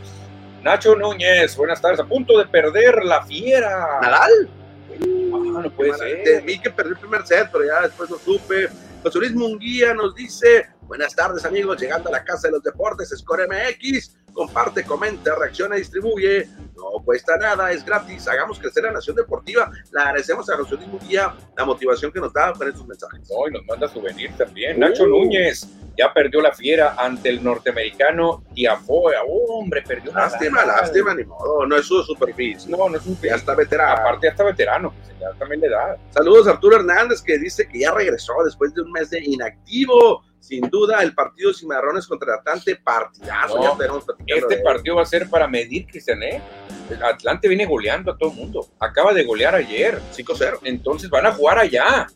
Nacho Núñez, buenas tardes. A punto de perder la fiera. ¿Nadal? Ah, no puede ser. Vi que perdió el primer set, pero ya después lo supe. José Luis Munguía nos dice: Buenas tardes, amigos. Llegando a la casa de los deportes, Score MX. Comparte, comenta, reacciona, distribuye. No cuesta nada, es gratis. Hagamos crecer la nación deportiva. Le agradecemos a Luis Munguía la motivación que nos da con estos mensajes. No, y nos manda souvenir también. Nacho Núñez ya perdió la fiera ante el norteamericano Tiafoe. hombre, perdió Lástima, lástima, ni modo. No es su superficie. No, no es un Ya está veterano. Aparte, ya está veterano. Ya también le da. Saludos a Arturo Hernández, que dice que ya regresó después de un mes de inactivo. Sin duda, el partido Cimarrones contra Atlante, partidazo. No, ya tenemos platicando Este partido va a ser para medir, Cristian, ¿eh? El Atlante viene goleando a todo el mundo. Acaba de golear ayer. 5-0. Entonces van a jugar allá.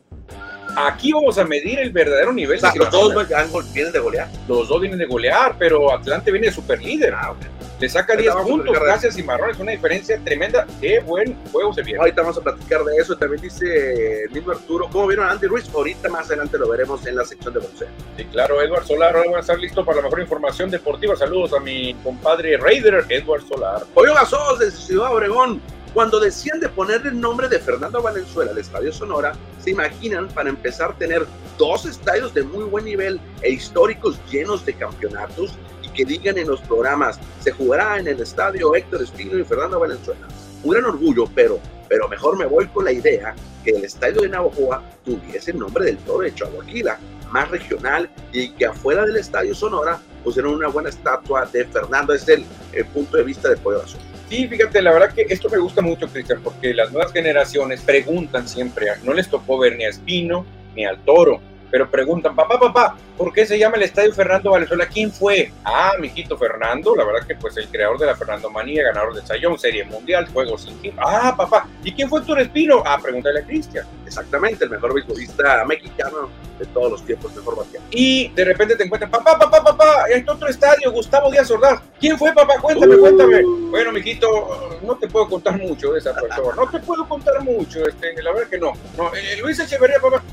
Aquí vamos a medir el verdadero nivel. De los dos vienen de golear. Los dos vienen de golear, pero Atlante viene de super líder. Ah, ok. Le saca Ahorita 10 vamos a puntos gracias Cimarrones. Una diferencia tremenda. Qué buen juego se viene. Ahorita vamos a platicar de eso. También dice el mismo Arturo, ¿cómo vieron a Andy Ruiz? Ahorita más adelante lo veremos en la sección de boxeo. Sí, claro, Edward Solar, ahora van a estar listo para la mejor información deportiva. Saludos a mi compadre Raider, Edward Solar. Pollo Gasos de Ciudad Obregón. Cuando decían de ponerle el nombre de Fernando Valenzuela al Estadio Sonora, se imaginan para empezar tener dos estadios de muy buen nivel e históricos llenos de campeonatos y que digan en los programas, se jugará en el estadio Héctor Espino y Fernando Valenzuela. Un gran orgullo, pero, pero mejor me voy con la idea que el estadio de Navajoa tuviese el nombre del toro de Chahuaquila, más regional y que afuera del estadio Sonora pusieron una buena estatua de Fernando. Es el, punto de vista de Pollo Gasos. Sí, fíjate, la verdad que esto me gusta mucho, Cristian, porque las nuevas generaciones preguntan siempre, no les tocó ver ni a Espino ni al Toro, pero preguntan, papá, papá, ¿por qué se llama el Estadio Fernando Valenzuela? ¿Quién fue? Ah, mijito Fernando, la verdad que pues el creador de la Fernando Manía, ganador de Sayón, Serie Mundial, Juegos sin fin. Ah, papá, ¿y quién fue Héctor Espino? Ah, pregúntale a Cristian. Exactamente, el mejor beisbolista mexicano de todos los tiempos, mejor bateador. Y de repente te encuentran, papá, papá, papá, este otro estadio, Gustavo Díaz Ordaz. ¿Quién fue, papá? Cuéntame, cuéntame. Bueno, mijito, no te puedo contar mucho de esa persona. No te puedo contar mucho, este, la verdad que no. no eh, Luis Echeverría, papá,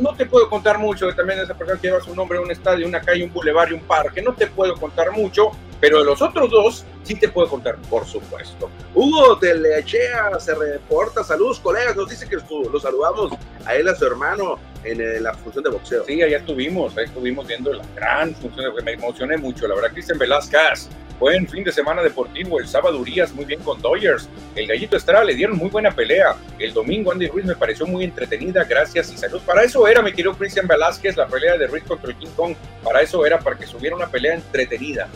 no te puedo contar mucho también esa persona que lleva su nombre a un estadio, una calle, un bulevar y un parque. No te puedo contar mucho, pero de los otros dos sí te puedo contar, por supuesto. Hugo de Leachea se reporta, saludos colegas, nos dice que estuvo- lo saludamos a él, a su hermano, en eh, la función de boxeo. Sí, allá estuvimos, ahí estuvimos viendo la gran función, que me emocioné mucho, la verdad, Cristian Velázquez. Buen fin de semana deportivo, el sábado Urias muy bien con Dodgers, el Gallito Estrada le dieron muy buena pelea, el domingo Andy Ruiz me pareció muy entretenida, gracias y salud. Para eso era, mi querido Cristian Velázquez, la pelea de Ruiz contra el King Kong, para eso era, para que subiera una pelea entretenida.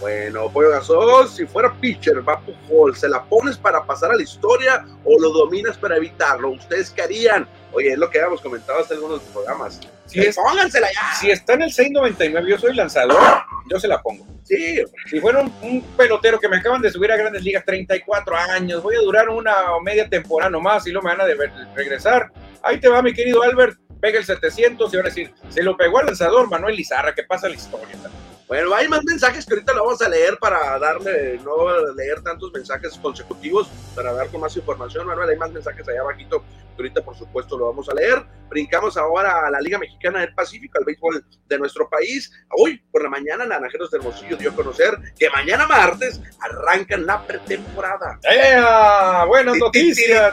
Bueno, Pollo Gasol, si fuera pitcher, va Pujol, ¿se la pones para pasar a la historia o lo dominas para evitarlo? ¿Ustedes qué harían? Oye, es lo que habíamos comentado hasta en algunos programas. Si, es- Póngansela ya. si está en el 6.99, yo soy lanzador, yo se la pongo. Sí, Si fuera un, un pelotero que me acaban de subir a grandes ligas, 34 años, voy a durar una o media temporada nomás y luego me van a deber- regresar. Ahí te va, mi querido Albert, pega el 700 y ahora decir, se lo pegó al lanzador Manuel Lizarra, que pasa la historia. Bueno, hay más mensajes que ahorita lo vamos a leer para darle, no leer tantos mensajes consecutivos, para dar con más información, Manuel. Hay más mensajes allá abajito que ahorita, por supuesto, lo vamos a leer. Brincamos ahora a la Liga Mexicana del Pacífico, al béisbol de nuestro país. Hoy, por la mañana, Naranjeros del Hermosillo dio a conocer que mañana martes arrancan la pretemporada. ¡Ea! Buenas Ti, ti, noticias.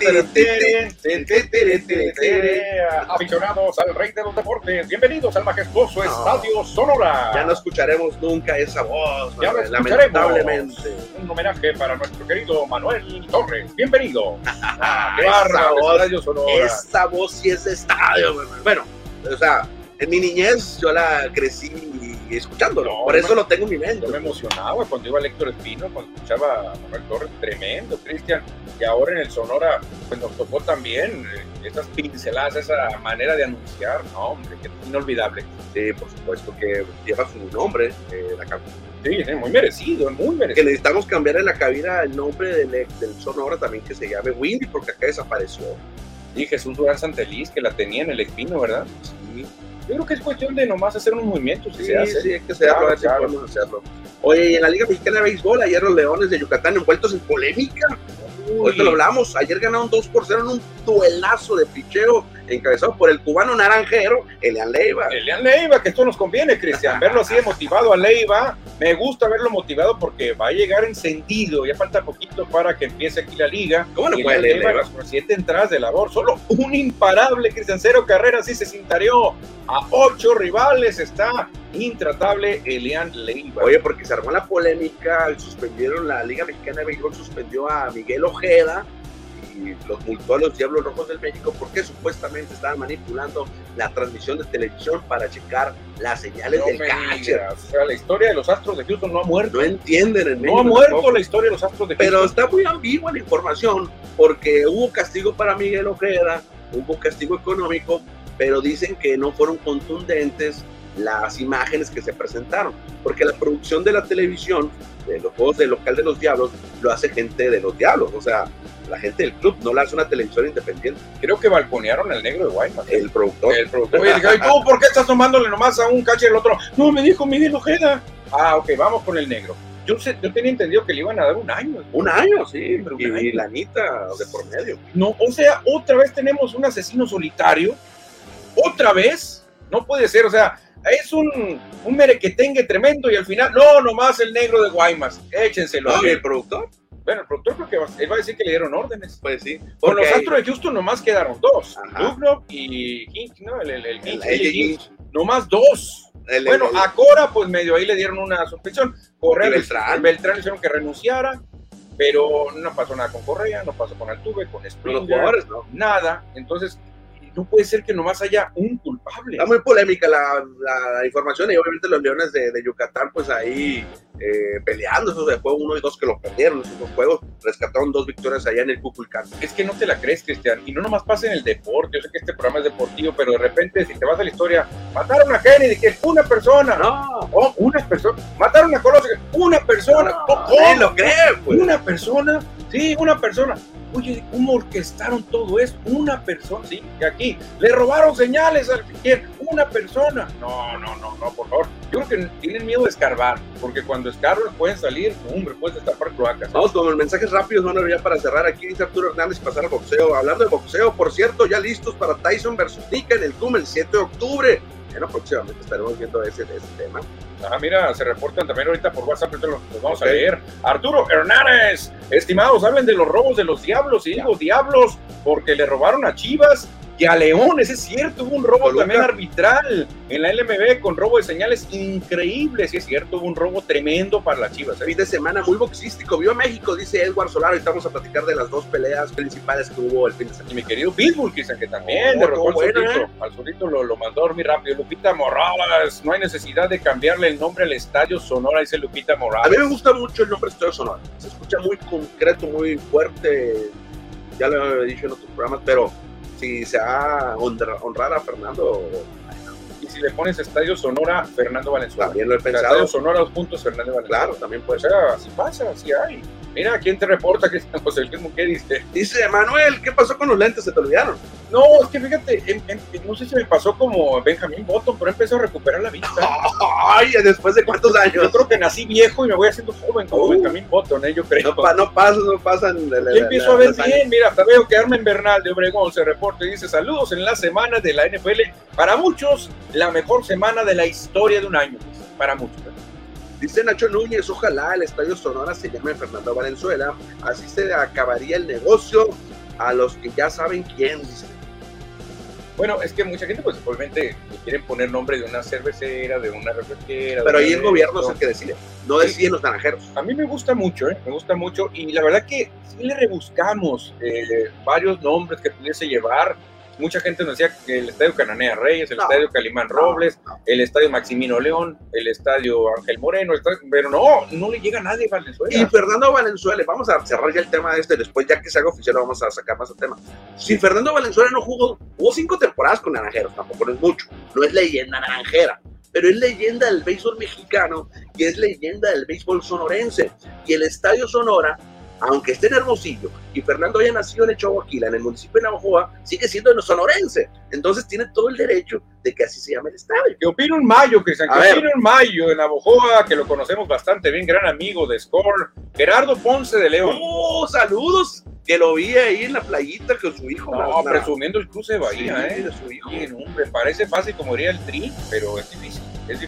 Aficionados al rey de los deportes, bienvenidos al majestuoso. Estadio Sonora. Ya no escucharemos nunca esa voz, Ya lamentablemente. Un homenaje para nuestro querido Manuel Torres. Bienvenido. Ah, ¡Qué. Estadio Sonora. Esa voz sí es de estadio. Bueno, o sea, en mi niñez yo la crecí escuchándolo. Por eso lo tengo en mi mente. Yo me emocionaba cuando iba a Héctor Espino, cuando escuchaba a Manuel Torres, tremendo, Cristian. Y ahora en el Sonora, pues nos tocó también eh, esas pinceladas, esa manera de anunciar. No, hombre, que inolvidable. Sí, por supuesto que lleva su nombre, eh, la Sí, muy merecido, muy merecido. Que necesitamos cambiar en la cabina el nombre del, del Sonora también que se llame Windy, porque acá desapareció. Y Jesús Durán Santeliz, que la tenía en el Espino, ¿verdad? Sí. Yo creo que es cuestión de nomás hacer un movimiento, si sí, se hace. Sí, es que se claro, a podemos hacerlo. Oye, y en la Liga Mexicana de Béisbol, ayer los Leones de Yucatán envueltos en polémica. Hoy te lo hablamos, ayer ganaron 2 por 0 en un duelazo de picheo encabezado por el cubano naranjero, Elian Leiva. Elian Leiva, que esto nos conviene, Cristian, verlo así de motivado a Leiva. Me gusta verlo motivado porque va a llegar encendido, ya falta poquito para que empiece aquí la liga. ¿Cómo lo puede Leiva? Con siete entradas de labor, solo un imparable, Cristian, cero carreras, sí se cintareó a ocho rivales, está intratable Elian Leiva. Oye, porque se armó la polémica, suspendieron la Liga Mexicana de Béisbol, suspendió a Miguel Ojeda, los multó a los Diablos Rojos del México porque supuestamente estaban manipulando la transmisión de televisión para checar las señales del catcher. O sea, la historia de los Astros de Houston no ha muerto. No entienden en No ha muerto la historia de los Astros de Houston. Pero está muy ambigua la información porque hubo castigo para Miguel Ojeda, hubo castigo económico, pero dicen que no fueron contundentes las imágenes que se presentaron, porque la producción de la televisión, de los juegos del local de los Diablos, lo hace gente de los Diablos, o sea, la gente del club, no la hace una televisora independiente. Creo que balconearon al negro de Guaymas. El productor. El productor. Oye, ¿y tú por qué estás tomándole nomás a un catcher el otro? No, me dijo Miguel Ojeda. Ah, ok, vamos con el negro. Yo, sé, yo tenía entendido que le iban a dar un año. Un año, sí, pero y, la lanita de por medio. No, o sea, otra vez tenemos un asesino solitario. Otra vez. No puede ser, o sea, es un, un merequetengue tremendo y al final, no, nomás el negro de Guaymas. Échenselo. ¿Y el productor? Bueno, el productor creo que va, él va a decir que le dieron órdenes. Pues sí. Con los Astros de Houston nomás quedaron dos. Dubnov y Hinch, ¿no? El, el, el, el Nomás dos. bueno, a Cora, pues medio ahí le dieron una suspensión. Correa, Beltrán. Beltrán le hicieron que renunciara, pero no pasó nada con Correa, no pasó con Altuve, con Springer. Nada. Entonces, no puede ser que nomás haya un culpable. Está muy polémica la, la, información y obviamente los Leones de, de Yucatán pues ahí eh, peleando. Esos de juego uno y dos que lo perdieron esos dos juegos, rescataron dos victorias allá en el Cuculcán. Es que no te la crees, Cristian, y no nomás pasa en el deporte, yo sé que este programa es deportivo, pero de repente si te vas a la historia, mataron a Kennedy, que es una persona, no, oh, una persona, mataron a Colosio, una persona, no, oh, lo cree, pues. Una persona, sí, una persona Oye, ¿cómo orquestaron todo eso? Una persona, sí, que aquí le robaron señales al piquer, una persona. No, no, no, no, por favor. Yo creo que tienen miedo de escarbar, porque cuando escarban pueden salir, hombre, puedes destapar cloacas. Vamos con los mensajes rápidos, bueno, ya para cerrar aquí, dice Arturo Hernández, pasar al boxeo. Hablando de boxeo, por cierto, ya listos para Tyson versus Nika en el CUM el 7 de octubre. Bueno, próximamente estaremos viendo ese, ese tema. Ah, mira, se reportan también ahorita por WhatsApp, los, los vamos a leer. Arturo Hernández, estimados, hablen de los robos de los diablos, y digo diablos, porque le robaron a Chivas y a Leones, es cierto, hubo un robo también arbitral en la LMB con robo de señales increíbles, sí es cierto, hubo un robo tremendo para las Chivas. ¿eh? Fin de semana muy boxístico, viva México, dice Edward Solaro, y estamos a platicar de las dos peleas principales que hubo el fin de semana. Y mi querido Pitbull, que también derrotó al bueno, ¿eh? al solito lo, lo, mandó a dormir rápido. Lupita Morales, no hay necesidad de cambiarle el nombre al Estadio Sonora, dice Lupita Morales. A mí me gusta mucho el nombre Estadio Sonora, se escucha muy concreto, muy fuerte, ya lo he dicho en otros programas, pero si se va a honrar a Fernando. Y si le pones Estadio Sonora, Fernando Valenzuela. También lo he pensado. Estadio Sonora, dos puntos, Fernando Valenzuela. Claro, también puede ser. así pasa, así hay. Mira, ¿quién te reporta que José Luis ¿qué dice? Dice, Manuel, ¿qué pasó con los lentes? ¿Se te olvidaron? No, es que fíjate, no sé si me pasó como Benjamín Button, pero empezó a recuperar la vista. Ay, ¿después de cuántos años? Yo creo que nací viejo y me voy haciendo joven como uh, Benjamín Button, ¿eh? yo creo. No, pa, no pasa, no pasan. Yo empiezo a ver bien, mira, hasta veo que Armen Bernal de Obregón se reporta y dice, saludos en la semana de la NFL. Para muchos, la mejor semana de la historia de un año. Para muchos. ¿eh? Dice Nacho Núñez, ojalá el Estadio Sonora se llame Fernando Valenzuela, así se acabaría el negocio a los que ya saben quién. Bueno, es que mucha gente pues obviamente quieren poner nombre de una cervecera, de una refresquera. Pero ahí el gobierno es el que decide, no deciden los naranjeros. A mí me gusta mucho, ¿eh? me gusta mucho y la verdad que sí le rebuscamos eh, varios nombres que pudiese llevar mucha gente nos decía que el estadio Cananea Reyes, el estadio Calimán Robles, el estadio Maximino León, el estadio Ángel Moreno, pero no, no le llega nadie a Valenzuela. Y Fernando Valenzuela, vamos a cerrar ya el tema de este, después ya que se haga oficial vamos a sacar más el tema. Si Fernando Valenzuela no jugó, jugó cinco temporadas con Naranjeros, tampoco es mucho, no es leyenda naranjera pero es leyenda del béisbol mexicano y es leyenda del béisbol sonorense. Y el Estadio Sonora aunque esté en Hermosillo y Fernando haya nacido en Chihuahua, en el municipio de Navajoa, sigue siendo de sonorense. Entonces tiene todo el derecho de que así se llame el estadio. ¿Qué opina un Mayo, Cristian? ¿Qué opina un Mayo de Navajoa, que lo conocemos bastante bien, gran amigo de Score? Gerardo Ponce de León. ¡Oh, saludos! Que lo vi ahí en la playita con su hijo. No, presumiendo el cruce de Bahía, ¿eh? De su hijo. me parece fácil como diría el tri, pero es difícil.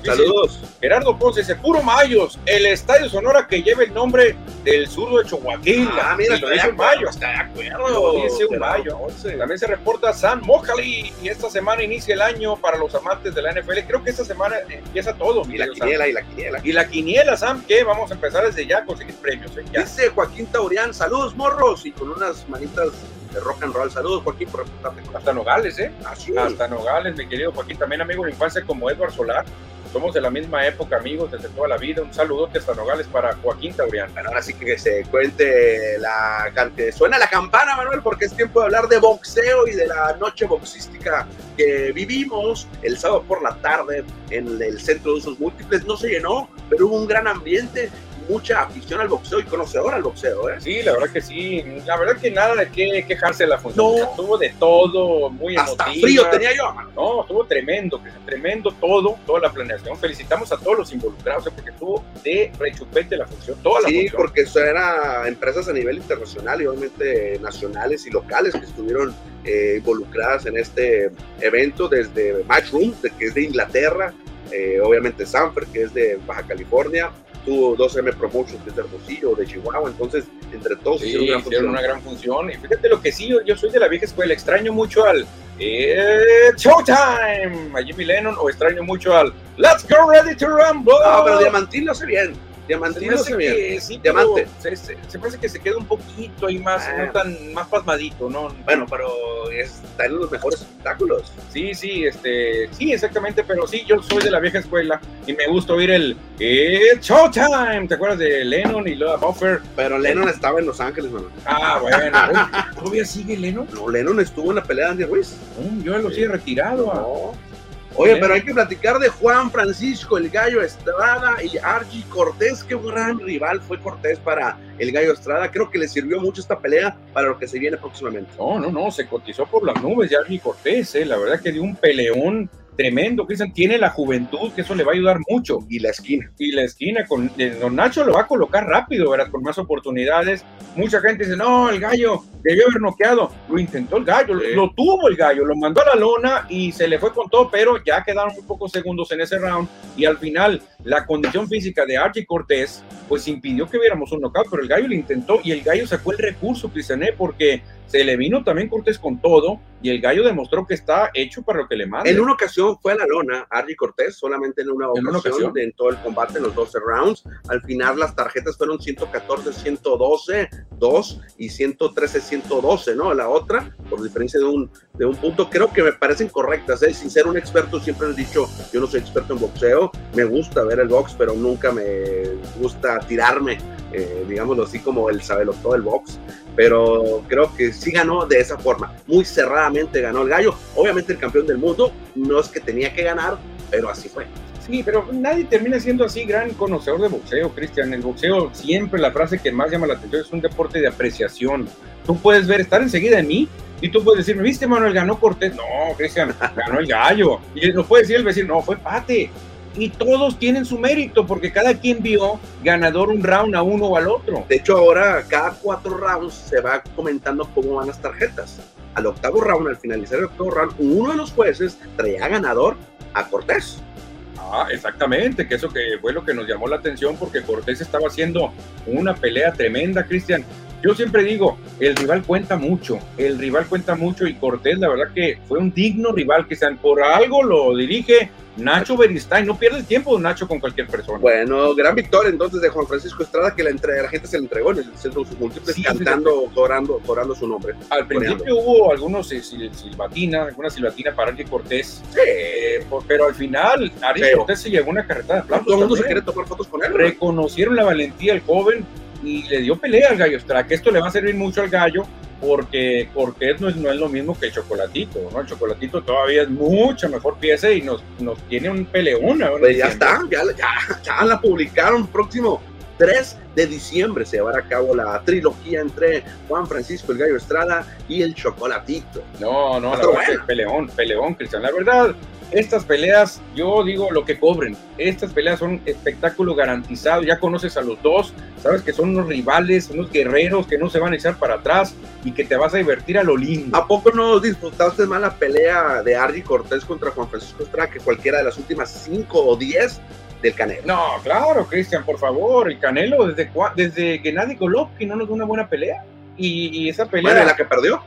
Saludos. Gerardo Ponce dice, puro Mayos, el estadio Sonora que lleva el nombre del zurdo de Chihuahua. Ah, mira, lo dice un Mayo. Está de acuerdo. Dice un Mayo. También se reporta San Mojali y esta semana inicia el año para los amantes de la NFL. Creo que esta semana empieza todo. Y la quiniela, y la quiniela. Y la quiniela, Sam, que vamos a empezar desde ya a conseguir premios. ¿eh? Dice Joaquín Taurián, saludos morros, y con unas manitas de rock and roll. Saludos, Joaquín, por reportarte. Hasta Nogales, ¿eh? Así Hasta Nogales, mi querido Joaquín, también amigo de infancia como Edward Solar somos de la misma época, amigos, desde toda la vida. Un saludote hasta Nogales para Joaquín Taurián. Bueno, ahora sí que se cuente la cantidad. Suena la campana, Manuel, porque es tiempo de hablar de boxeo y de la noche boxística que vivimos el sábado por la tarde en el centro de usos múltiples. No se llenó, pero hubo un gran ambiente mucha afición al boxeo y conocedor al boxeo, ¿eh? Sí, la verdad que sí. La verdad que nada de qué quejarse de la función. No. Estuvo de todo, muy Hasta frío tenía yo. No, estuvo tremendo, tremendo todo, toda la planeación. Felicitamos a todos los involucrados, ¿eh? porque estuvo de rechupete la función, toda la Sí, porque eso era empresas a nivel internacional y obviamente nacionales y locales que estuvieron eh, involucradas en este evento, desde Matchroom, que es de Inglaterra, eh, obviamente Sanfer, que es de Baja California, tuvo 2M Promotions de Hermosillo, de Chihuahua, entonces entre todos hicieron, una, gran función. Y fíjate lo que sí, yo, soy de la vieja escuela, extraño mucho al eh, Showtime a Jimmy Lennon o extraño mucho al Let's Go Ready to Rumble. No, pero Diamantín lo hace bien. Diamantino se, que, sí, Diamante. Se, se, parece que se queda un poquito ahí más, no ah. tan más pasmadito, ¿no? Bueno, pero está en los mejores espectáculos. Sí, sí, este, sí, exactamente, pero sí, yo soy de la vieja escuela y me gusta oír el It's Showtime. ¿Te acuerdas de Lennon y Lola Buffer? Pero Lennon estaba en Los Ángeles, mano. Ah, bueno. ¿Todavía sigue Lennon? No, Lennon estuvo en la pelea de Andy Ruiz. yo lo sigue retirado. No. Oye, pero hay que platicar de Juan Francisco, el Gallo Estrada y Archie Cortés. Qué gran rival fue Cortés para el Gallo Estrada. Creo que le sirvió mucho esta pelea para lo que se viene próximamente. No, no, no, se cotizó por las nubes de Archie Cortés. ¿eh? La verdad que dio un peleón tremendo, Cristian, tiene la juventud, que eso le va a ayudar mucho. Y la esquina. Y la esquina, con eh, Don Nacho lo va a colocar rápido, ¿verdad? Con más oportunidades. Mucha gente dice, no, el gallo debió haber noqueado. Lo intentó el gallo, lo, tuvo el gallo, lo mandó a la lona y se le fue con todo, pero ya quedaron muy pocos segundos en ese round. Y al final, la condición física de Archie Cortés, pues impidió que viéramos un knockout, pero el gallo lo intentó y el gallo sacó el recurso, Cristian, ¿eh? porque se le vino también Cortés con todo y el gallo demostró que está hecho para lo que le manda. En una ocasión fue a la lona, Archie Cortés, solamente en una ocasión, ¿En, todo el combate, en los 12 rounds. Al final las tarjetas fueron 114, 112, 2 y 113, 112, ¿no? La otra, por diferencia de un, de un punto, creo que me parecen correctas. ¿eh? Sin ser un experto, siempre he dicho, yo no soy experto en boxeo, me gusta ver el box, pero nunca me gusta tirarme, eh, digámoslo así, como el sabelo todo el box pero creo que sí ganó de esa forma. Muy cerradamente ganó el gallo. Obviamente el campeón del mundo no es que tenía que ganar, pero así fue. Sí, pero nadie termina siendo así gran conocedor de boxeo, Cristian. El boxeo siempre la frase que más llama la atención es un deporte de apreciación. Tú puedes ver, estar enseguida de mí y tú puedes decir, ¿viste, Manuel? Ganó Cortés. No, Cristian, ganó el gallo. Y nos puede decir el vecino, no, fue pate y todos tienen su mérito porque cada quien vio ganador un round a uno o al otro. De hecho, ahora cada cuatro rounds se va comentando cómo van las tarjetas. Al octavo round, al finalizar el octavo round, uno de los jueces traía ganador a Cortés. Ah, exactamente, que eso que fue lo que nos llamó la atención porque Cortés estaba haciendo una pelea tremenda, Cristian. yo siempre digo, el rival cuenta mucho, el rival cuenta mucho y Cortés, la verdad que fue un digno rival que sean por algo lo dirige Nacho Beristain, no pierde el tiempo Nacho con cualquier persona. Bueno, gran victoria entonces de Juan Francisco Estrada que la, entre, la gente se le entregó en el centro de sus múltiples cantando, cobrando, cobrando su nombre. Al principio hubo algunos eh, silbatina, alguna silbatina para Ari Cortés, eh, pero al final Ari Cortés se llevó una carretada Todo el mundo se quiere tomar fotos con él. Reconocieron la valentía del joven y le dio pelea al gallo Estrada, que esto le va a servir mucho al gallo porque Cortés no es, no es lo mismo que el Chocolatito, ¿no? El Chocolatito todavía es mucha mejor pieza y nos, nos tiene un peleón. Pues ya está, ya, ya, ya, la publicaron próximo 3 de diciembre se llevará a cabo la trilogía entre Juan Francisco el Gallo Estrada y el Chocolatito. No, no, la verdad peleón, peleón, Cristian. La verdad, estas peleas, yo digo lo que cobren. Estas peleas son espectáculo garantizado. Ya conoces a los dos, sabes que son unos rivales, unos guerreros que no se van a echar para atrás y que te vas a divertir a lo lindo. ¿A poco no disfrutaste más la pelea de Argy Cortés contra Juan Francisco Estrada que cualquiera de las últimas cinco o diez del Canelo? No, claro, Cristian, por favor. El Canelo, desde, desde que nadie Golovkin no nos dio una buena pelea. Y, esa pelea. Bueno, la que perdió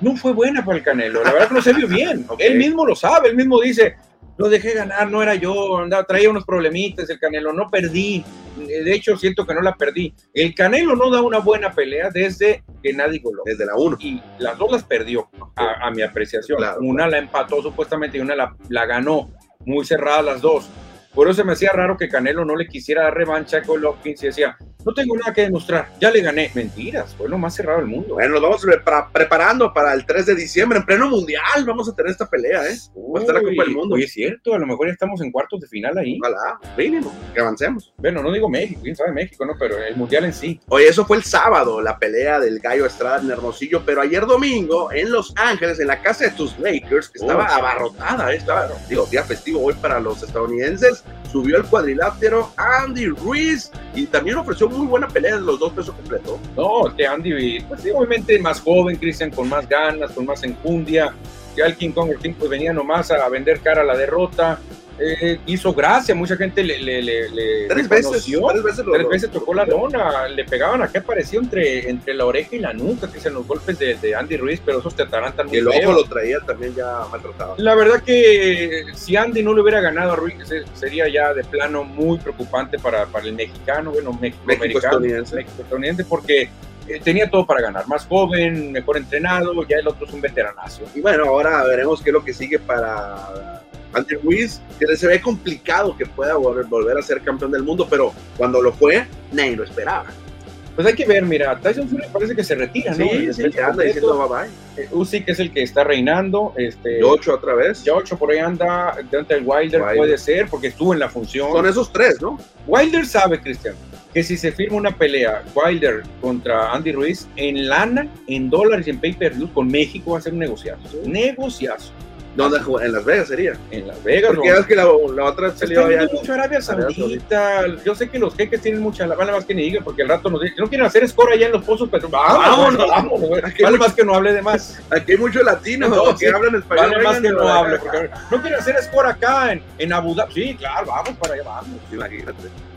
no fue buena para el Canelo. La verdad que no se vio bien. Él mismo lo sabe, él mismo dice, lo dejé ganar, no era yo, andaba, traía unos problemitas el Canelo, no perdí. De hecho, siento que no la perdí. El Canelo no da una buena pelea desde que nadie goló. Desde la 1. Y las dos las perdió, a, mi apreciación. una la empató supuestamente y una la, la ganó. Muy cerrada las dos. Por eso se me hacía raro que Canelo no le quisiera dar revancha a Golovkin y decía, no tengo nada que demostrar, ya le gané. Mentiras, fue lo más cerrado del mundo. Bueno, nos vamos preparando para el 3 de diciembre, en pleno mundial, vamos a tener esta pelea, ¿eh? Va a estar la Copa del Mundo. es cierto, a lo mejor ya estamos en cuartos de final ahí. Ojalá, mínimo, que avancemos. Bueno, no digo México, quién sabe México, ¿no? Pero el mundial en sí. Oye, eso fue el sábado, la pelea del Gallo Estrada en Hermosillo, pero ayer domingo, en Los Ángeles, en la casa de tus Lakers, que estaba abarrotada, ¿eh? estaba, digo, día festivo hoy para los estadounidenses, subió el cuadrilátero Andy Ruiz y también ofreció muy buena pelea en los dos pesos completos. No, que Andy, pues obviamente más joven, Cristian, con más ganas, con más enjundia. Ya el King Kong el pues venía nomás a vender cara a la derrota. Eh, hizo gracia, mucha gente le, le, le, tres, veces, tres veces, tres veces tocó la lona, le pegaban aquí apareció entre, entre la oreja y la nuca, que sean los golpes de, de, Andy Ruiz, pero esos te atarantan muy Y el ojo lo traía también ya maltratado. La verdad que si Andy no le hubiera ganado a Ruiz, sería ya de plano muy preocupante para, para el mexicano, bueno, México, estadounidense. México estadounidense, porque eh, tenía todo para ganar, más joven, mejor entrenado, ya el otro es un veteranazo. Y bueno, ahora veremos qué es lo que sigue para Andy Ruiz, que se ve complicado que pueda volver a ser campeón del mundo, pero cuando lo fue, nadie lo esperaba. Pues hay que ver, mira, Tyson Fury parece que se retira, ¿no? Sí, sí, anda diciendo bye bye. Eh, Usyk es el que está reinando. Este, ocho otra vez. ocho por ahí anda. Deontay Wilder, Wilder puede ser, porque estuvo en la función. Son esos tres, ¿no? Wilder sabe, Cristian, que si se firma una pelea Wilder contra Andy Ruiz, en lana, en dólares y en pay-per-view, con México va a ser un negociazo. Negociazo. ¿Dónde En Las Vegas sería. En Las Vegas. Porque es que la, la otra salió allá. mucho Arabia Saudita. Yo sé que los jeques tienen mucha. Vale más que ni diga, porque el rato nos dicen. No quieren hacer score allá en los pozos, pero vamos, vamos. Vale más que no hable de más. Aquí hay mucho latino no, que hablan español. Vale más que no hable. Porque no quieren hacer score acá en, en Abu Dhabi. Sí, claro, vamos para allá, vamos. Imagínate.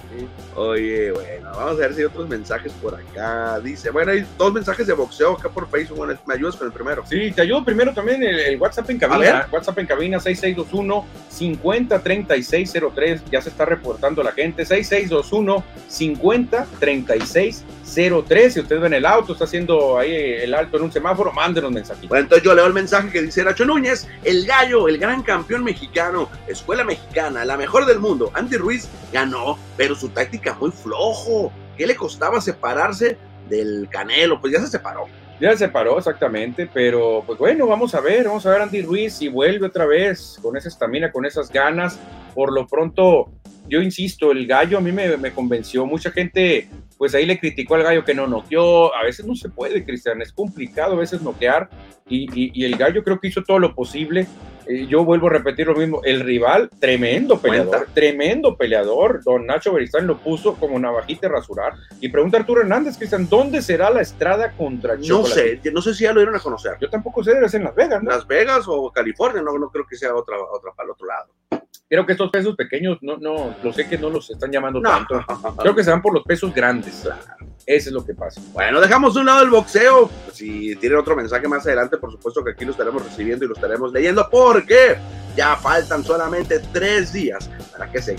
Oye, bueno, vamos a ver si hay otros mensajes por acá. Dice, bueno, hay dos mensajes de boxeo acá por Facebook. Bueno, ¿me ayudas con el primero? Sí, te ayudo primero también el, WhatsApp en cabina. WhatsApp en cabina 6621 503603. Ya se está reportando la gente. 6621 503603. Si usted ve en el auto, está haciendo ahí el alto en un semáforo, mándenos mensajitos. Bueno, entonces yo leo el mensaje que dice Nacho Núñez, el gallo, el gran campeón mexicano, escuela mexicana, la mejor del mundo. Andy Ruiz ganó, pero su táctica muy flojo. ¿Qué le costaba separarse del Canelo? Pues ya se separó. Ya se separó, exactamente, pero pues bueno, vamos a ver, vamos a ver Andy Ruiz si vuelve otra vez con esa estamina, con esas ganas. Por lo pronto, yo insisto, el gallo a mí me, convenció. Mucha gente, pues ahí le criticó al gallo que no noqueó. A veces no se puede, Cristian, es complicado a veces noquear. Y, el gallo creo que hizo todo lo posible. Yo vuelvo a repetir lo mismo. El rival, tremendo peleador, tremendo peleador. Don Nacho Beristain lo puso como navajita rasurar. Y pregunta Arturo Hernández, Cristian, ¿dónde será la estrada contra No sé, no sé si ya lo dieron a conocer. Yo tampoco sé, debe ser en Las Vegas, ¿no? Las Vegas o California, no, no creo que sea otra, otra para el otro lado creo que estos pesos pequeños no, no, lo sé que no los están llamando tanto. Creo que se van por los pesos grandes. Eso es lo que pasa. Bueno, dejamos de un lado el boxeo. Si tienen otro mensaje más adelante, por supuesto que aquí lo estaremos recibiendo y lo estaremos leyendo, porque ya faltan solamente tres días para que se,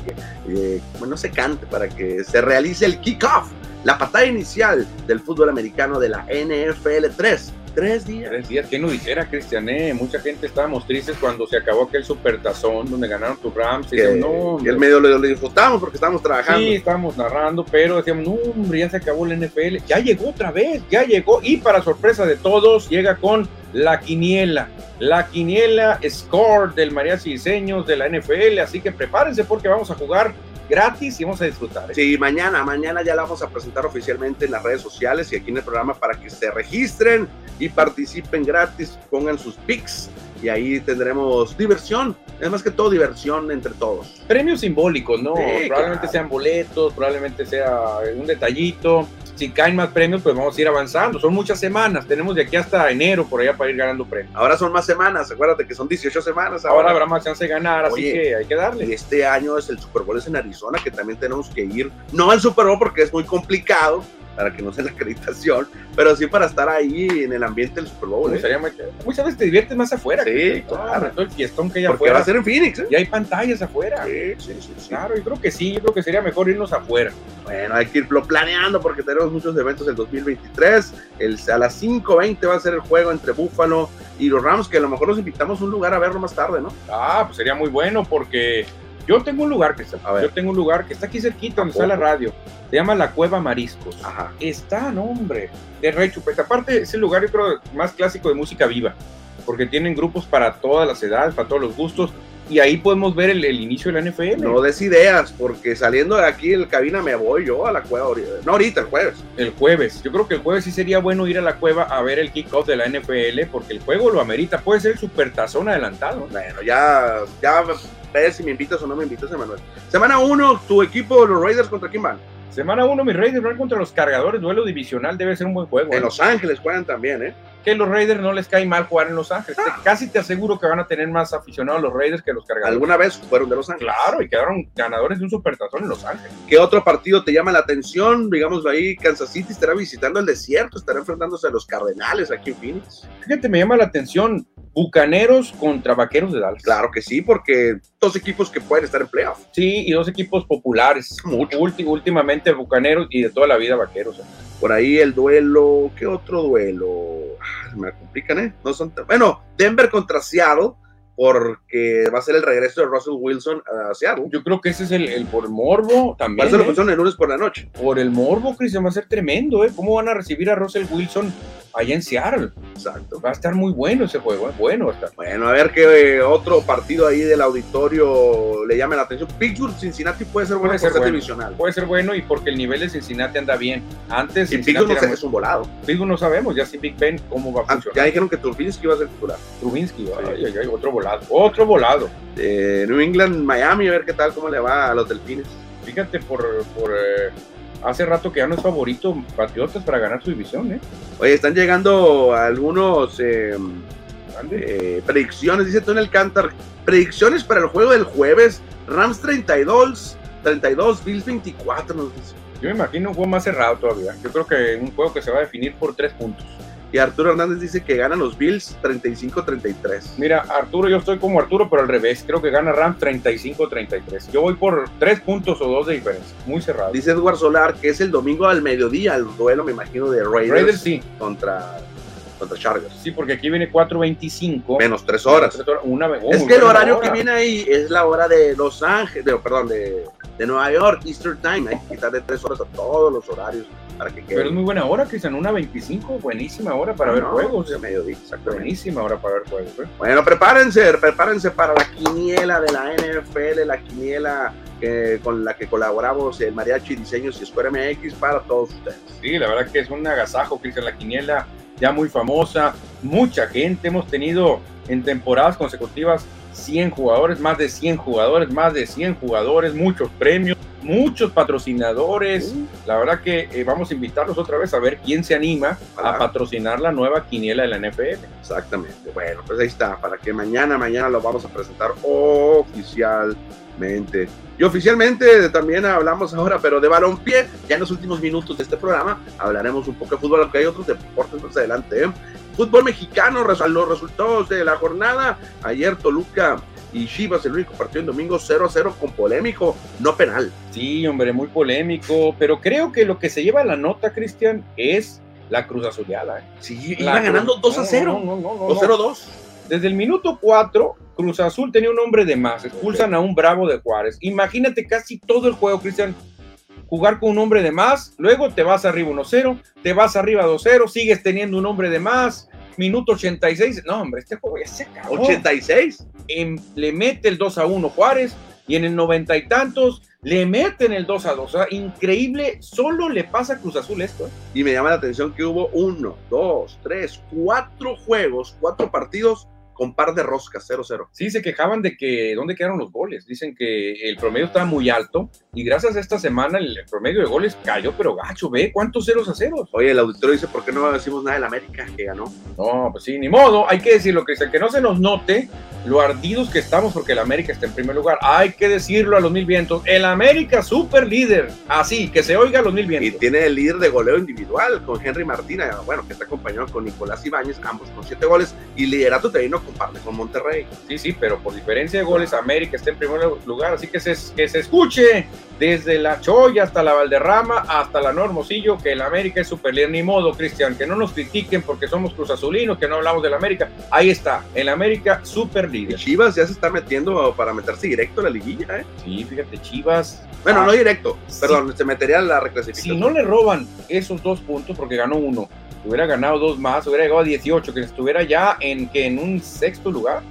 eh, bueno, se cante, para que se realice el kickoff, la patada inicial del fútbol americano de la NFL 3 Tres días. Tres días. ¿Quién lo dijera, Cristiané? Mucha gente estábamos tristes cuando se acabó aquel supertazón donde ganaron tus Rams. Y no, el medio lo, disfrutamos porque estábamos trabajando. Sí, estábamos narrando, pero decíamos, no, hombre, ya se acabó la NFL. Ya llegó otra vez, ya llegó. Y para sorpresa de todos, llega con la quiniela. La quiniela score del Mariachi Diseños de la NFL. Así que prepárense porque vamos a jugar gratis y vamos a disfrutar. ¿eh? Sí, mañana, mañana ya la vamos a presentar oficialmente en las redes sociales y aquí en el programa para que se registren y participen gratis, pongan sus pics y ahí tendremos diversión, es más que todo diversión entre todos. Premios simbólicos, ¿no? probablemente sean boletos, probablemente sea un detallito. Si caen más premios, pues vamos a ir avanzando. Son muchas semanas, tenemos de aquí hasta enero por allá para ir ganando premios. Ahora son más semanas, acuérdate que son 18 semanas. Ahora, habrá más chance de ganar, así que hay que darle. Este año es el Super Bowl es en Arizona, que también tenemos que ir. No al Super Bowl porque es muy complicado, para que no sea la acreditación, pero sí para estar ahí en el ambiente del Super Bowl. ¿eh? Muchas veces te diviertes más afuera. Sí, claro. Todo el fiestón que hay Porque afuera. va a ser en Phoenix. ¿eh? Y hay pantallas afuera. Sí, sí, sí, Claro, yo creo que sí, yo creo que sería mejor irnos afuera. Bueno, hay que irlo planeando porque tenemos muchos eventos en 2023. El, a las 5.20 va a ser el juego entre Buffalo y los Rams, que a lo mejor nos invitamos a un lugar a verlo más tarde, ¿no? Ah, pues sería muy bueno porque yo tengo un lugar que está, yo tengo un lugar que está aquí cerquita donde está la radio. Se llama la Cueva Mariscos. Ajá. Está, no, hombre, de recho. Pues aparte es el lugar, yo creo, más clásico de música viva, porque tienen grupos para todas las edades, para todos los gustos. Y ahí podemos ver el, inicio de la NFL. No des ideas, porque saliendo de aquí el cabina me voy yo a la cueva. No ahorita, el jueves. El jueves. Yo creo que el jueves sí sería bueno ir a la cueva a ver el kickoff de la NFL, porque el juego lo amerita. Puede ser el supertazón adelantado. Bueno, ya, ya ver si me invitas o no me invitas, Emanuel. Semana 1, tu equipo, los Raiders, ¿contra quién van? Semana 1, mis Raiders van contra los cargadores, duelo divisional, debe ser un buen juego. En ¿eh? Los Ángeles juegan también, ¿eh? Que los Raiders no les cae mal jugar en Los Ángeles. Ah. Casi te aseguro que van a tener más aficionados los Raiders que los cargadores. ¿Alguna vez fueron de Los Ángeles? Claro, y quedaron ganadores de un supertazón en Los Ángeles. ¿Qué otro partido te llama la atención? Digámoslo ahí, Kansas City estará visitando el desierto, estará enfrentándose a los Cardenales aquí en Phoenix. Fíjate, me llama la atención Bucaneros contra Vaqueros de Dallas. Claro que sí, porque dos equipos que pueden estar en playoff. Sí, y dos equipos populares. Mucho. últimamente Bucaneros y de toda la vida Vaqueros. Por ahí el duelo, ¿qué otro duelo? Ah, me complican, ¿eh? No son Bueno, Denver contra Seattle porque va a ser el regreso de Russell Wilson a Seattle. Yo creo que ese es el, el por morbo también. Va a ser ¿eh? el lunes por la noche. Por el morbo, Cristian, va a ser tremendo, ¿eh? ¿Cómo van a recibir a Russell Wilson allá en Seattle? Exacto. Va a estar muy bueno ese juego, ¿eh? Bueno, Bueno, a ver qué otro partido ahí del auditorio le llame la atención. Pittsburgh, Cincinnati puede ser bueno puede ser bueno. Puede ser bueno y porque el nivel de Cincinnati anda bien. Antes. Y Pittsburgh no es un volado. Pittsburgh no sabemos, ya sin Big Ben, cómo va a ah, funcionar. Ya dijeron que Trubinsky va a ser titular. Trubinsky, ay, ay, ay, otro volado otro volado. De New England, Miami, a ver qué tal, cómo le va a los delfines. Fíjate, por, por eh, hace rato que ya no es favorito Patriotas para ganar su división, ¿eh? Oye, están llegando algunos eh, eh, predicciones, dice Tony Alcántar. Predicciones para el juego del jueves. Rams 32, 32, Bills 24, nos dice. Yo me imagino un juego más cerrado todavía. Yo creo que un juego que se va a definir por tres puntos. Y Arturo Hernández dice que ganan los Bills 35-33. Mira, Arturo, yo estoy como Arturo, pero al revés. Creo que gana Rams 35-33. Yo voy por tres puntos o dos de diferencia. Muy cerrado. Dice Edward Solar que es el domingo al mediodía el duelo, me imagino, de Raiders, Raiders sí. contra contra Chargers. Sí, porque aquí viene 4.25. Menos 3 horas. Una, es que el horario que viene ahí es la hora de Los Ángeles, perdón, de, de, Nueva York, Easter Time. Hay que quitarle 3 horas a todos los horarios para que quede. Pero es muy buena hora, Cristian, una 25, buenísima hora para ver juegos. De mediodía, Buenísima hora para ver juegos. ¿eh? Bueno, prepárense, prepárense para la quiniela de la NFL, la quiniela que, con la que colaboramos el Mariachi Diseños y Square MX para todos ustedes. Sí, la verdad que es un agasajo, Cristian, la quiniela ya muy famosa, mucha gente, hemos tenido en temporadas consecutivas 100 jugadores, más de 100 jugadores, más de 100 jugadores, muchos premios, muchos patrocinadores. Uh. La verdad que eh, vamos a invitarlos otra vez a ver quién se anima a patrocinar la nueva quiniela de la NFL. Exactamente. Bueno, pues ahí está, para que mañana, mañana lo vamos a presentar oficialmente. Y oficialmente también hablamos ahora, pero de balompié, ya en los últimos minutos de este programa hablaremos un poco de fútbol, aunque hay otros deportes más adelante. ¿eh? Fútbol mexicano, los resultados de la jornada. Ayer Toluca y Chivas, el único partido en domingo 0-0 con polémico, no penal. Sí, hombre, muy polémico, pero creo que lo que se lleva la nota, Cristian, es la Cruz Azuleada. ¿eh? Sí, La iba ganando Cruz- 2-0 No, no, no, no, no. 0-2. Desde el minuto 4, Cruz Azul tenía un hombre de más. Expulsan a un bravo de Juárez. Imagínate casi todo el juego, Cristian. Jugar con un hombre de más, luego te vas arriba 1-0, te vas arriba 2-0, sigues teniendo un hombre de más. Minuto 86. No, hombre, este juego ya se acabó. 86. Em- le mete el 2 a 1 Juárez y en el noventa y tantos le meten el 2 a 2. O sea, increíble, solo le pasa a Cruz Azul esto. ¿eh? Y me llama la atención que hubo uno, dos, tres, cuatro juegos, cuatro partidos con par de roscas, 0-0. Sí, se quejaban de que dónde quedaron los goles. Dicen que el promedio estaba muy alto y gracias a esta semana el promedio de goles cayó, pero gacho, ve cuántos ceros a ceros. Oye, el auditorio dice, ¿por qué no decimos nada del América que ganó? No, pues sí, ni modo, hay que decirlo, Cristian, que no se nos note lo ardidos que estamos porque el América está en primer lugar. Hay que decirlo a los mil vientos. El América super líder. Así, que se oiga a los mil Y vientos. tiene el líder de goleo individual con Henry Martina, bueno, que está acompañado con Nicolás Ibáñez, ambos con siete goles, y liderato terminó comparte con Monterrey. Sí, sí, pero por diferencia de goles, América está en primer lugar. Así que se, que se escuche desde la Choya hasta la Valderrama, hasta la Normosillo, que el América es super líder. Ni modo, Cristian, que no nos critiquen porque somos Cruz Azulinos, que no hablamos del América. Ahí está, el América super líder. Chivas ya se está metiendo para meterse directo a la liguilla, ¿eh? Sí, fíjate, Chivas. Bueno, Ah, no directo, sí. perdón, se metería a la reclasificación. Si no le roban esos dos puntos, porque ganó uno, hubiera ganado dos más, hubiera llegado a 18, que estuviera ya en, que en un sexto lugar.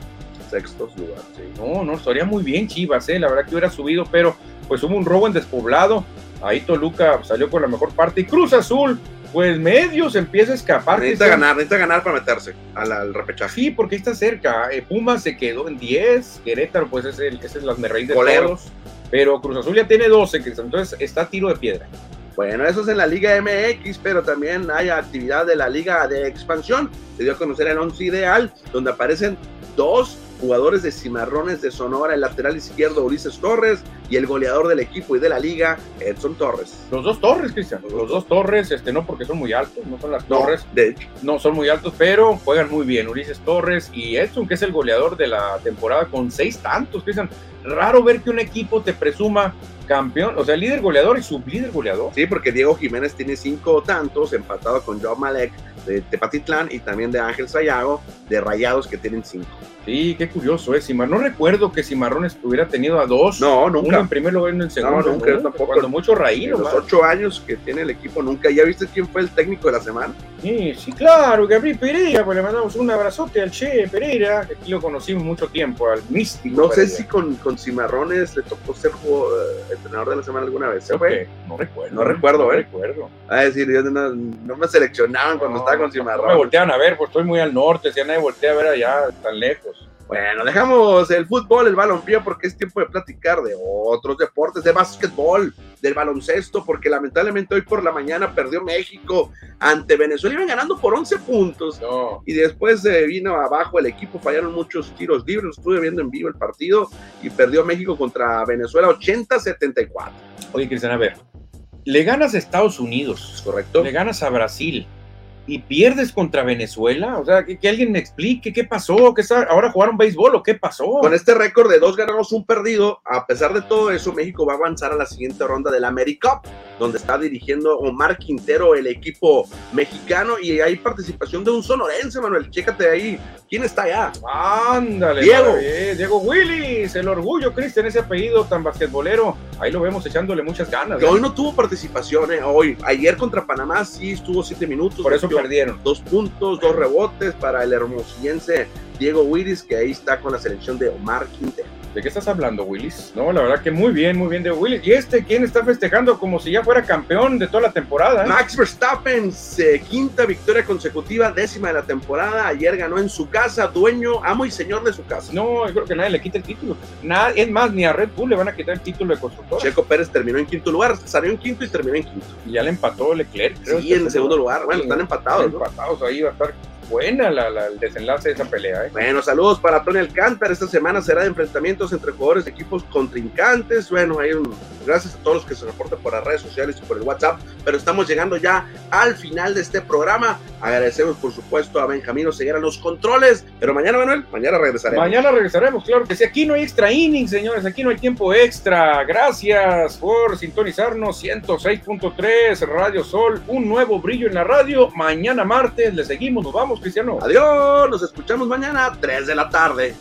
Sextos lugar, sí. No, no, estaría muy bien Chivas, ¿eh? la verdad que hubiera subido, pero pues hubo un robo en despoblado. Ahí Toluca salió con la mejor parte y Cruz Azul, pues medio se empieza a escapar. Necesita ganar, necesita ganar para meterse al, al repechaje. Sí, porque está cerca. Eh, Pumas se quedó en 10, Querétaro, pues es el, ese es las raíz de todos. Pero Cruz Azul ya tiene 12, Cristian, entonces está a tiro de piedra. Bueno, eso es en la Liga MX, pero también hay actividad de la Liga de Expansión. Se dio a conocer el once ideal, donde aparecen dos jugadores de Cimarrones de Sonora, el lateral izquierdo Ulises Torres y el goleador del equipo y de la liga, Edson Torres. Los dos Torres, Cristian. Los dos Torres, este, no porque son muy altos, no son las No, Torres, de hecho, no son muy altos, pero juegan muy bien. Ulises Torres y Edson, que es el goleador de la temporada con seis tantos, Cristian. Raro ver que un equipo te presuma campeón, o sea, líder goleador y sublíder goleador. sí, porque Diego Jiménez tiene cinco tantos, empatado con Joao Malek de Tepatitlán y también de Ángel Sayago de Rayados que tienen cinco. Sí, qué curioso es. no recuerdo que Cimarrones hubiera tenido a dos. No, Uno nunca. en primer lugar y uno en segundo. nunca, yo tampoco. Cuando mucho Raí, En los ocho años que tiene el equipo, nunca. ¿Ya viste quién fue el técnico de la semana? Sí, sí, claro, Gabriel Pereira, pues le mandamos un abrazote al Che Pereira, que aquí lo conocimos mucho tiempo, al místico. No sé si con, con Cimarrones le tocó ser jugo- eh, entrenador de la semana alguna vez. ¿Se fue? No recuerdo. No recuerdo, no ¿eh? recuerdo. A decir, yo no, no me seleccionaban cuando No, estaba con No me voltean a ver, pues estoy muy al norte, si a nadie voltea a ver allá tan lejos. Bueno, dejamos el fútbol, el balompié, porque es tiempo de platicar de otros deportes, de básquetbol, del baloncesto, porque lamentablemente hoy por la mañana perdió México ante Venezuela. Iban ganando por 11 puntos. No, Y después se vino abajo el equipo, fallaron muchos tiros libres. Estuve viendo en vivo el partido y perdió México contra Venezuela 80-74. oye, Cristian, a ver, le ganas a Estados Unidos, ¿Correcto? le ganas a Brasil y pierdes contra Venezuela, o sea, que, que alguien me explique qué pasó, que ahora jugaron béisbol o qué pasó. Con este récord de dos ganados, un perdido, a pesar de todo eso, México va a avanzar a la siguiente ronda del AmeriCup, donde está dirigiendo Omar Quintero el equipo mexicano y hay participación de un sonorense, Manuel. Chécate ahí. ¿Quién está allá? Ándale, Diego. Diego Willis, el orgullo, Cristian, ese apellido tan basquetbolero. Ahí lo vemos echándole muchas ganas. Que ¿eh? hoy no tuvo participación, ¿eh? Hoy. Ayer contra Panamá sí estuvo siete minutos. Por eso perdieron. Dos puntos, dos rebotes para el hermosillense Diego Willis, que ahí está con la selección de Omar Quintero. ¿De qué estás hablando, Willis? No, la verdad que muy bien, muy bien de Willis. ¿Y este quién está festejando como si ya fuera campeón de toda la temporada? ¿eh? Max Verstappen, quinta victoria consecutiva, décima de la temporada. Ayer ganó en su casa, dueño, amo y señor de su casa. No, yo creo que nadie le quita el título. Nada, es más, ni a Red Bull le van a quitar el título de constructor. Checo Pérez terminó en quinto lugar, salió en quinto y terminó en quinto. Y ya le empató Leclerc. Creo sí, en segundo lugar. Bueno, están empatados. Están empatados, ahí va a estar buena la, el desenlace de esa pelea. ¿eh? Bueno, saludos para Tony Alcántara. Esta semana será de enfrentamientos entre jugadores de equipos contrincantes. Bueno, hay un, gracias a todos los que se reportan por las redes sociales y por el WhatsApp. Pero estamos llegando ya al final de este programa. Agradecemos, por supuesto, a Benjamín Oseguera los controles. Pero mañana, Manuel, mañana regresaremos. Mañana regresaremos, claro que sí. Aquí no hay extra inning, señores. Aquí no hay tiempo extra. Gracias por sintonizarnos. 106.3 Radio Sol. Un nuevo brillo en la radio. Mañana martes le seguimos. Nos vamos. Cristiano. Adiós, nos escuchamos mañana, 3 de la tarde.